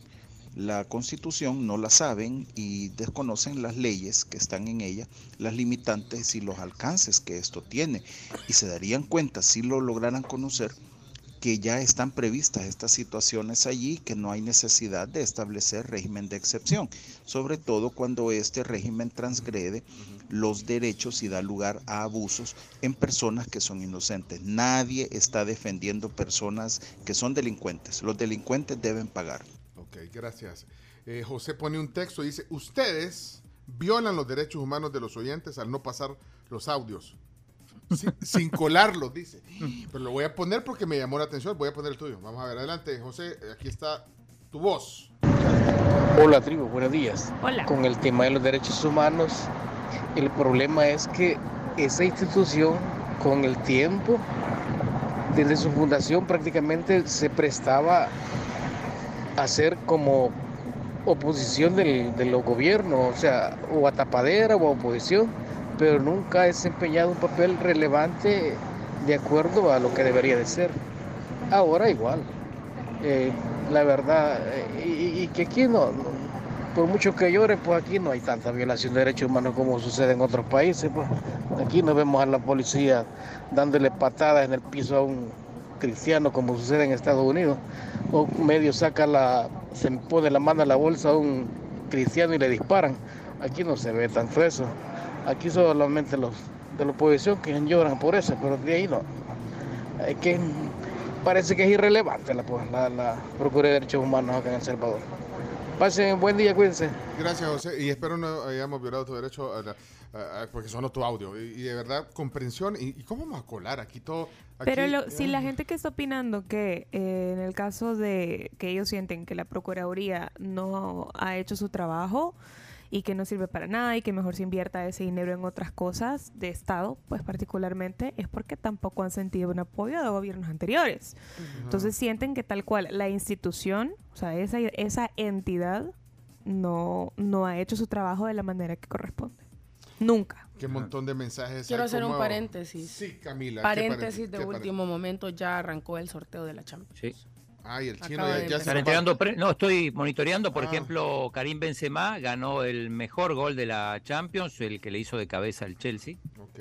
la constitución, no la saben y desconocen las leyes que están en ella, las limitantes y los alcances que esto tiene. Y se darían cuenta, si lo lograran conocer, que ya están previstas estas situaciones allí, que no hay necesidad de establecer régimen de excepción, sobre todo cuando este régimen transgrede los derechos y da lugar a abusos en personas que son inocentes. Nadie está defendiendo personas que son delincuentes. Los delincuentes deben pagar. Ok, gracias. Eh, José pone un texto y dice, ustedes violan los derechos humanos de los oyentes al no pasar los audios. sin, sin colarlo, dice. Pero lo voy a poner porque me llamó la atención. Voy a poner el tuyo. Vamos a ver, adelante, José. Aquí está tu voz. Hola tribu, buenos días. Hola. Con el tema de los derechos humanos, el problema es que esa institución con el tiempo, desde su fundación prácticamente se prestaba a ser como oposición del, de los gobiernos, o sea, o a tapadera o a oposición, pero nunca ha desempeñado un papel relevante de acuerdo a lo que debería de ser. Ahora igual. Eh, la verdad, eh, y, que aquí no, no- por mucho que llore, pues aquí no hay tanta violación de derechos humanos como sucede en otros países. Pues. Aquí no vemos a la policía dándole patadas en el piso a un cristiano como sucede en Estados Unidos. O medio saca la, se pone la mano a la bolsa a un cristiano y le disparan. Aquí no se ve tanto eso. Aquí solamente los de la oposición que lloran por eso, pero de ahí no. Es que parece que es irrelevante la, pues, la, la Procuraduría de Derechos Humanos acá en El Salvador. Pasen buen día, cuídense. Gracias, José. Y espero no hayamos violado tu derecho, a la- a- a- porque sonó tu audio. Y, y de verdad, comprensión. ¿Y, y cómo vamos a colar aquí todo? Pero lo- si la gente que está opinando que eh, en el caso de que ellos sienten que la Procuraduría no ha hecho su trabajo y que no sirve para nada y que mejor se invierta ese dinero en otras cosas de Estado, pues particularmente es porque tampoco han sentido un apoyo de gobiernos anteriores. Entonces sienten que tal cual la institución, o sea, esa, esa entidad no, no ha hecho su trabajo de la manera que corresponde. Nunca. Qué montón de mensajes. Quiero hacer un paréntesis. Sí, Camila. ¿qué Paréntesis de ¿Qué último momento, ya arrancó el sorteo de la Champions. Sí. Ay, el chino Acaba ya- ya se Están entregando pre- no, estoy monitoreando, por Ah. ejemplo, Karim Benzema ganó el mejor gol de la Champions, el que le hizo de cabeza al Chelsea. Ok.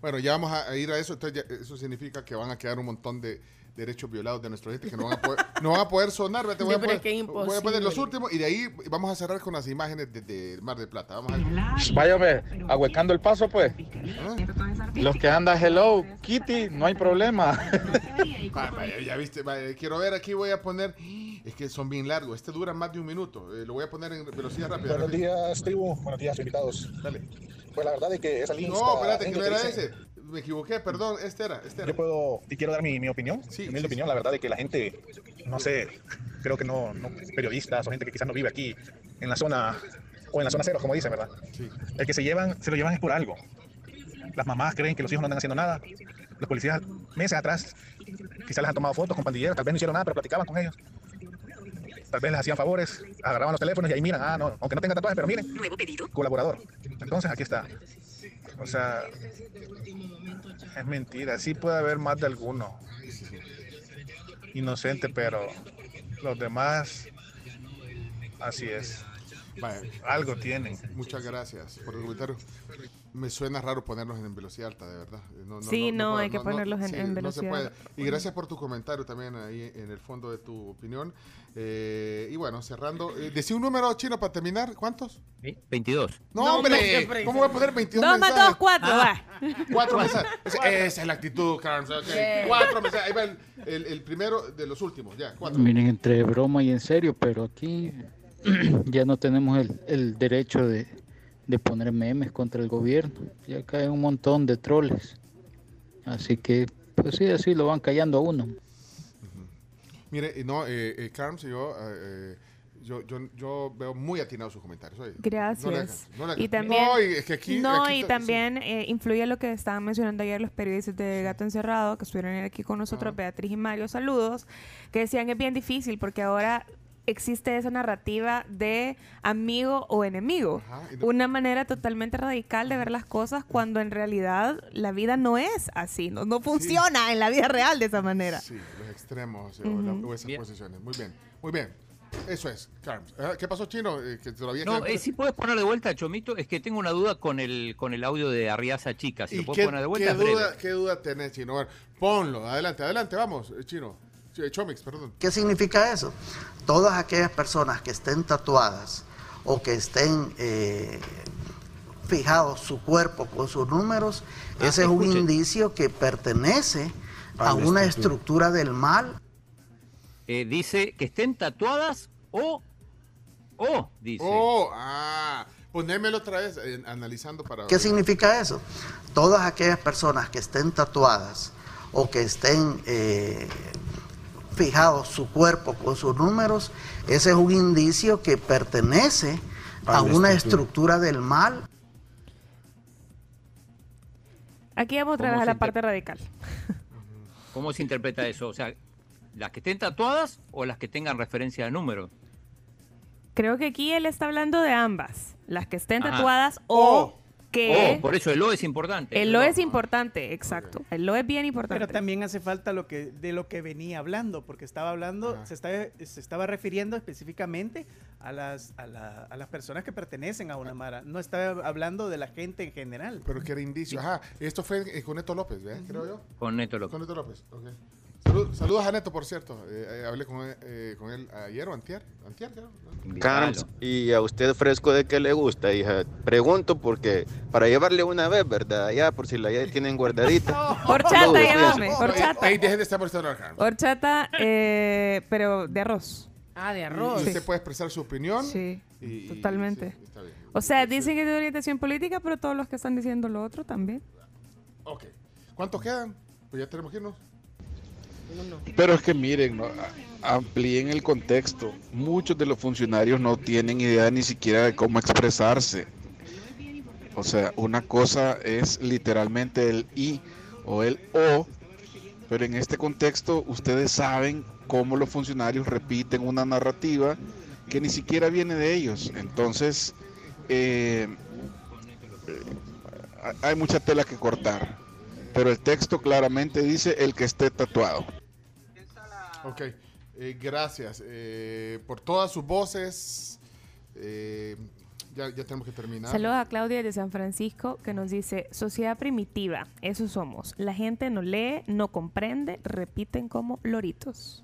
Bueno, ya vamos a a ir a eso. Entonces, ya- eso significa que van a quedar un montón de derechos violados de nuestra gente que no van a poder, no van a poder sonar. Te voy, Sí, a es que es voy a poner los últimos y de ahí vamos a cerrar con las imágenes desde Mar del Plata. Vamos a ver. Váyame, ahuecando el paso, pues. Los que andan Hello Kitty, no hay problema. Vaya, ya viste, vaya, quiero ver, aquí voy a poner, es que son bien largos, este dura más de un minuto, eh, lo voy a poner en velocidad rápida. Buenos días, tribu. Buenos días, invitados. Dale. Pues la verdad es que esa lista... No, espérate, que no era dice- ese, me equivoqué, perdón, este era, este era. Yo puedo, y quiero dar mi, mi opinión, mi humilde opinión, la verdad es que la gente, no sé, creo que no, no, periodistas o gente que quizás no vive aquí, en la zona, o en la zona cero, como dicen, ¿verdad? El que se llevan, se lo llevan es por algo. Las mamás creen que los hijos no andan haciendo nada. Los policías, meses atrás, quizás les han tomado fotos con pandilleros, tal vez no hicieron nada, pero platicaban con ellos. Tal vez les hacían favores, agarraban los teléfonos y ahí miran, ah, no, aunque no tenga tatuajes, pero miren, colaborador. Entonces aquí está. O sea, es mentira, sí puede haber más de alguno. Inocente, pero los demás, así es. Algo tienen. Muchas gracias por el comentario. Me suena raro ponerlos en velocidad alta, de verdad. Eh, No, Sí, no, hay que ponerlos en- en no se velocidad. puede. Y gracias por tu comentario también ahí en el fondo de tu opinión. Eh, y bueno, cerrando. Eh, decí un número chino para terminar. ¿Cuántos? Sí, 22. No, No, hombre. ¿Cómo voy a poner 22 Dos más mensajes? dos, cuatro, Ah, va. Cuatro mensajes. Esa, es la actitud, Carlos. ok. Yeah. Cuatro mensajes. Ahí va el, el- el primero de los últimos. Ya, cuatro. Miren, entre broma y en serio, pero aquí ya no tenemos el, el derecho de, de poner memes contra el gobierno. Ya caen un montón de troles. Así que, pues sí, así lo van callando a uno. Mire, y no, eh, eh, Carms, yo, eh, yo, yo, yo veo muy atinados sus comentarios. oye. No le Gracias. no le y también, No, y es que aquí, no, aquí y to- también eh, influye lo que estaban mencionando ayer los periodistas de Gato Encerrado, que estuvieron aquí con nosotros, Ah. Beatriz y Mario, saludos, que decían que es bien difícil porque ahora existe esa narrativa de amigo o enemigo. Una manera totalmente radical de ver las cosas cuando en realidad la vida no es así, no, no funciona en la vida real de esa manera. Sí, los extremos o, la- o esas posiciones. Muy bien, muy bien. Eso es, Carms. Ah, ¿Qué pasó, Chino? Eh, que todavía No, eh, si puedes poner de vuelta, Chomito, es que tengo una duda con el con el audio de Arriaza Chica. Si ¿Y lo puedes qué, poner de vuelta, qué es breve. duda, ¿Qué duda tenés, Chino? Bueno, ponlo, adelante, adelante, vamos, eh, Chino. Chomix, perdón. ¿Qué significa eso? Todas aquellas personas que estén tatuadas o que estén eh, fijados su cuerpo con sus números, Ah, ese es un indicio que pertenece A a una estructura. estructura del mal. Eh, dice que estén tatuadas o o dice. Oh, ah, Ponémelo otra vez, eh, analizando para... ¿Qué significa eso? Todas aquellas personas que estén tatuadas o que estén eh, fijados su cuerpo con sus números, ese es un indicio que pertenece a una estructura. del mal. Aquí vamos otra ¿Cómo vez a la parte radical. ¿Cómo se interpreta eso? O sea, ¿las que estén tatuadas o las que tengan referencia de número? Creo que aquí él está hablando de ambas. Las que estén Ajá. tatuadas o que... Oh, por eso el O es importante. El lo es importante, exacto. El lo es bien importante. Pero también hace falta lo que de lo que venía hablando, porque estaba hablando, se, estaba, se estaba refiriendo específicamente a las, a, la- a las personas que pertenecen a una mara. No estaba hablando de la gente en general. Pero que era indicio. Ajá, esto fue eh, con Neto López, ¿verdad? Creo yo. Con Neto López. Con Neto López, ok. Salud- saludos a Neto, por cierto. Eh, eh, hablé con él, eh, con él ayer o antier. Antier, creo, ¿no? Carms, ¿y a usted fresco de qué le gusta, hija? Pregunto porque para llevarle una vez, ¿verdad? Ya, por si la ya tienen guardadita. Horchata, cuídense. Horchata. Ahí dejen de estar Carms. Horchata, eh, pero de arroz. Ah, de Y arroz. usted puede expresar su opinión. Sí, y- y- totalmente. sí, está bien. O sea, dicen que es de orientación política, pero todos los que están diciendo lo otro también. Ok. ¿Cuántos quedan? Pues ya tenemos que irnos. Pero es que miren, amplíen el contexto. Muchos de los funcionarios no tienen idea ni siquiera de cómo expresarse. O sea, una cosa es literalmente el I o el O, pero en este contexto ustedes saben cómo los funcionarios repiten una narrativa que ni siquiera viene de ellos. Entonces, eh, eh, hay mucha tela que cortar. Pero el texto claramente dice el que esté tatuado. Ok. Eh, gracias eh, por todas sus voces. Eh, ya, ya tenemos que terminar. Saludos a Claudia de San Francisco que nos dice, sociedad primitiva, eso somos. La gente no lee, no comprende, repiten como loritos.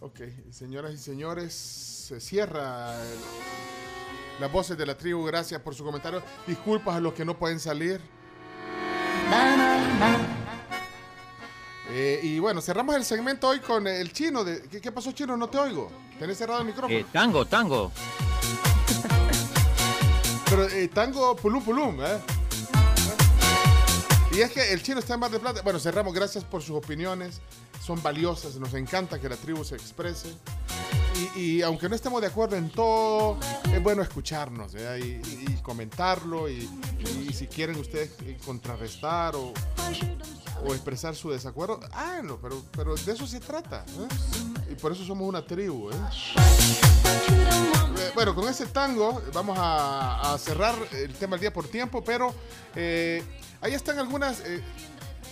Ok, señoras y señores, se cierra el- las voces de la tribu. Gracias por su comentario. Disculpas a los que no pueden salir. Eh, y bueno, cerramos el segmento hoy con el chino. De, ¿qué, qué pasó, chino? No te oigo. Tenés cerrado el micrófono. Eh, tango, tango. Pero eh, tango pulum pulum, ¿eh? Y es que el chino está en Mar de Plata. Bueno, cerramos. Gracias por sus opiniones. Son valiosas. Nos encanta que la tribu se exprese. Y, aunque no estemos de acuerdo en todo, es bueno escucharnos ¿verdad? y, comentarlo. Y, si quieren ustedes eh, contrarrestar o, o expresar su desacuerdo, háganlo. Pero, pero de eso se trata. ¿eh? Y por eso somos una tribu. ¿eh? Eh, Bueno, con ese tango vamos a, cerrar el tema del día por tiempo, pero eh, ahí están algunas eh,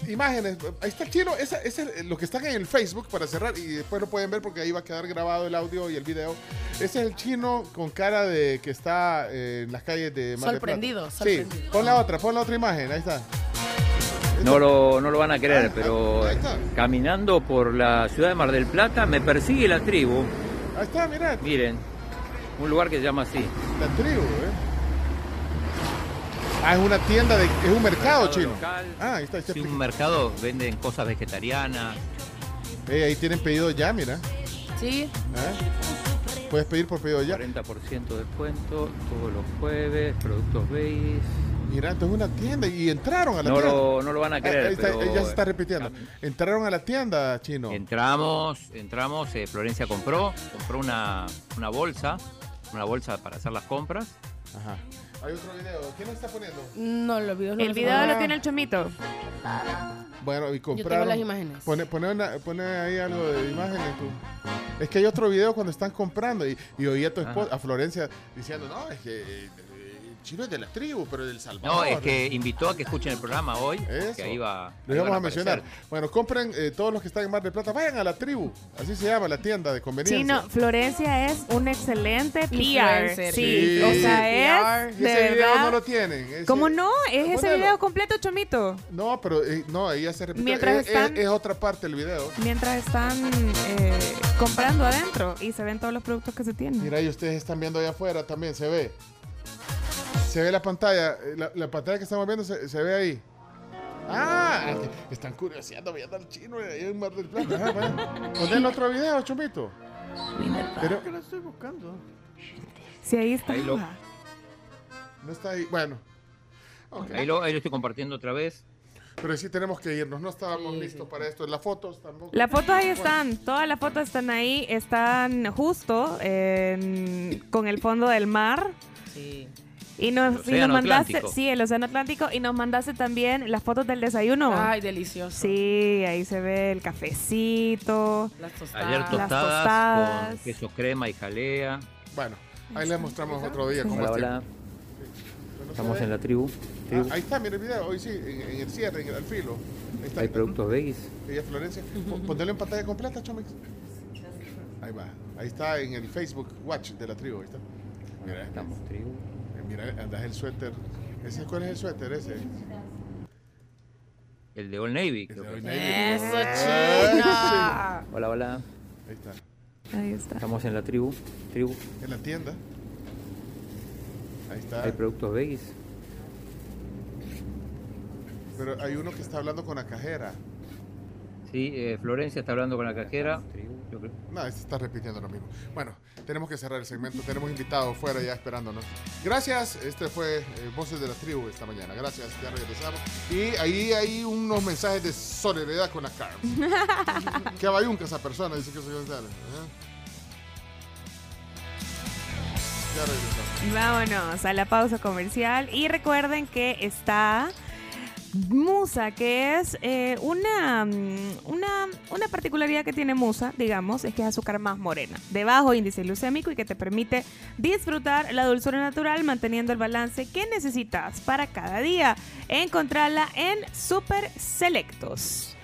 imágenes. Ahí está el chino, esa, ese es lo que están en el Facebook para cerrar y después lo pueden ver porque ahí va a quedar grabado el audio y el video. Ese es el chino con cara de que está eh, en las calles de Mar del Plata. Sorprendido, Sí, sorprendido. pon la otra, pon la otra imagen, ahí está. No lo, no lo van a querer, pero caminando por la ciudad de Mar del Plata me persigue la tribu. Ahí está, mirá. Miren, un lugar que se llama así. La tribu, ¿eh? Ah, es una tienda, de, es un mercado, chino. Ah, ahí está, ahí está Sí, un mercado, venden cosas vegetarianas. Eh, ahí tienen pedido ya, mira. Sí. ¿Eh? Puedes pedir por pedido ya. 40% de descuento todos los jueves, productos Bays. Mira, esto es una tienda y entraron a la No tienda. lo- no lo van a querer, Ahí está, pero- ya se está repitiendo. Entraron a la tienda, chino. Entramos, entramos, eh, Florencia compró, compró una, una bolsa, una bolsa para hacer las compras. Ajá. Hay otro video. ¿Quién lo está poniendo? No, los videos no El video lo tiene el chomito. Bueno, y tengo compraron. las imágenes. Pone, pone, una- pone ahí algo de imágenes tú. Es que hay otro video cuando están comprando y, y oí a tu esposa, a Florencia, diciendo, no, es que eh, el chino es de la tribu, pero del Salvador. No, es que invitó a que escuchen el programa hoy, Eso. que ahí va. Lo van a mencionar. Bueno, compren eh, todos los que están en Mar del Plata, vayan a la tribu. Así se llama la tienda de conveniencia. Chino, Florencia es un excelente PR. Sí, Sí. o sea, es Y de ese video no lo tienen. ese- ¿Cómo no? Es ese video completo, chomito. No, pero eh, no, ahí ya se repite. Mientras es, es- están- es otra parte del video. Mientras están eh, comprando adentro y se ven todos los productos que se tienen. Mira, y ustedes están viendo allá afuera también, se ve. Se ve la pantalla, eh, la, la pantalla que estamos viendo se, se ve ahí. Ah, que están curioseando viendo al chino ahí en Mar del Plata. Ajá, vaya. Ponen otro video, chumito. Pero, ¿Qué lo estoy buscando? Sí, ahí está. Ahí lo- No está ahí. Bueno. Ahí, lo, ahí lo estoy compartiendo otra vez. Pero sí tenemos que irnos. No estábamos listos para esto. Las fotos tampoco. Las fotos ahí Bueno, están, todas las fotos están ahí, están justo en- con el fondo del mar. Sí. Y nos, y nos mandaste, Atlántico. sí, el océano Atlántico, y nos mandaste también las fotos del desayuno. Ay, delicioso. Sí, ahí se ve el cafecito. Las Ayer Las tostadas, tostadas. con queso crema y jalea. Bueno, ahí les mostramos otro día cómo Hola, Estamos en la tribu. Ah, tribu. ahí está, mira el video. Hoy sí, en, en el cierre, en el al filo. Ahí está. Hay productos veggies. Ella es Florencia. Pon- Ponelo en pantalla completa, Chomix. Ahí va. Ahí está en el Facebook Watch de la tribu. Ahí está. Mira, estamos tribu. Mira, andas el suéter. ¿Ese, ¿Cuál es el suéter ese? El de Old Navy. creo que Old es. Navy. Eso, Ay, chica. Hola, hola. Ahí está. Ahí está. Estamos en la tribu. tribu. En la tienda. Ahí está. Hay productos veggies. Pero hay uno que está hablando con la cajera. Sí, eh, Florencia está hablando con la cajera. No, este está repitiendo lo mismo. Bueno, tenemos que cerrar el segmento. Tenemos invitados fuera ya esperándonos. Gracias. Este fue eh, Voces de la Tribu esta mañana. Gracias. Ya regresamos. Y ahí hay unos mensajes de solidaridad con la Carms. que vayunca esa persona, dice que soy yo. Ya regresamos. Vámonos a la pausa comercial y recuerden que está Musa, que es eh, una, mm, una, una particularidad que tiene Musa, digamos, es que es azúcar más morena, de bajo índice glucémico y que te permite disfrutar la dulzura natural manteniendo el balance que necesitas para cada día. Encontrarla en Super Selectos.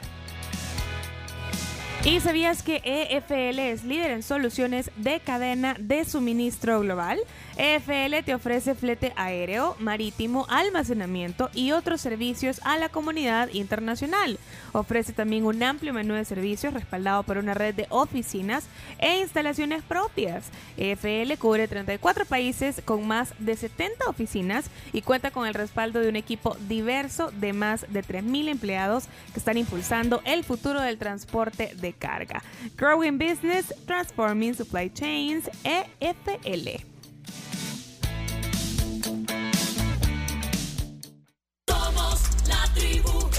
¿Y sabías que EFL es líder en soluciones de cadena de suministro global? EFL te ofrece flete aéreo, marítimo, almacenamiento y otros servicios a la comunidad internacional. Ofrece también un amplio menú de servicios respaldado por una red de oficinas e instalaciones propias. EFL cubre 34 países con más de 70 oficinas y cuenta con el respaldo de un equipo diverso de más de 3.000 empleados que están impulsando el futuro del transporte de carga. Growing Business, Transforming Supply Chains, EFL. tribu.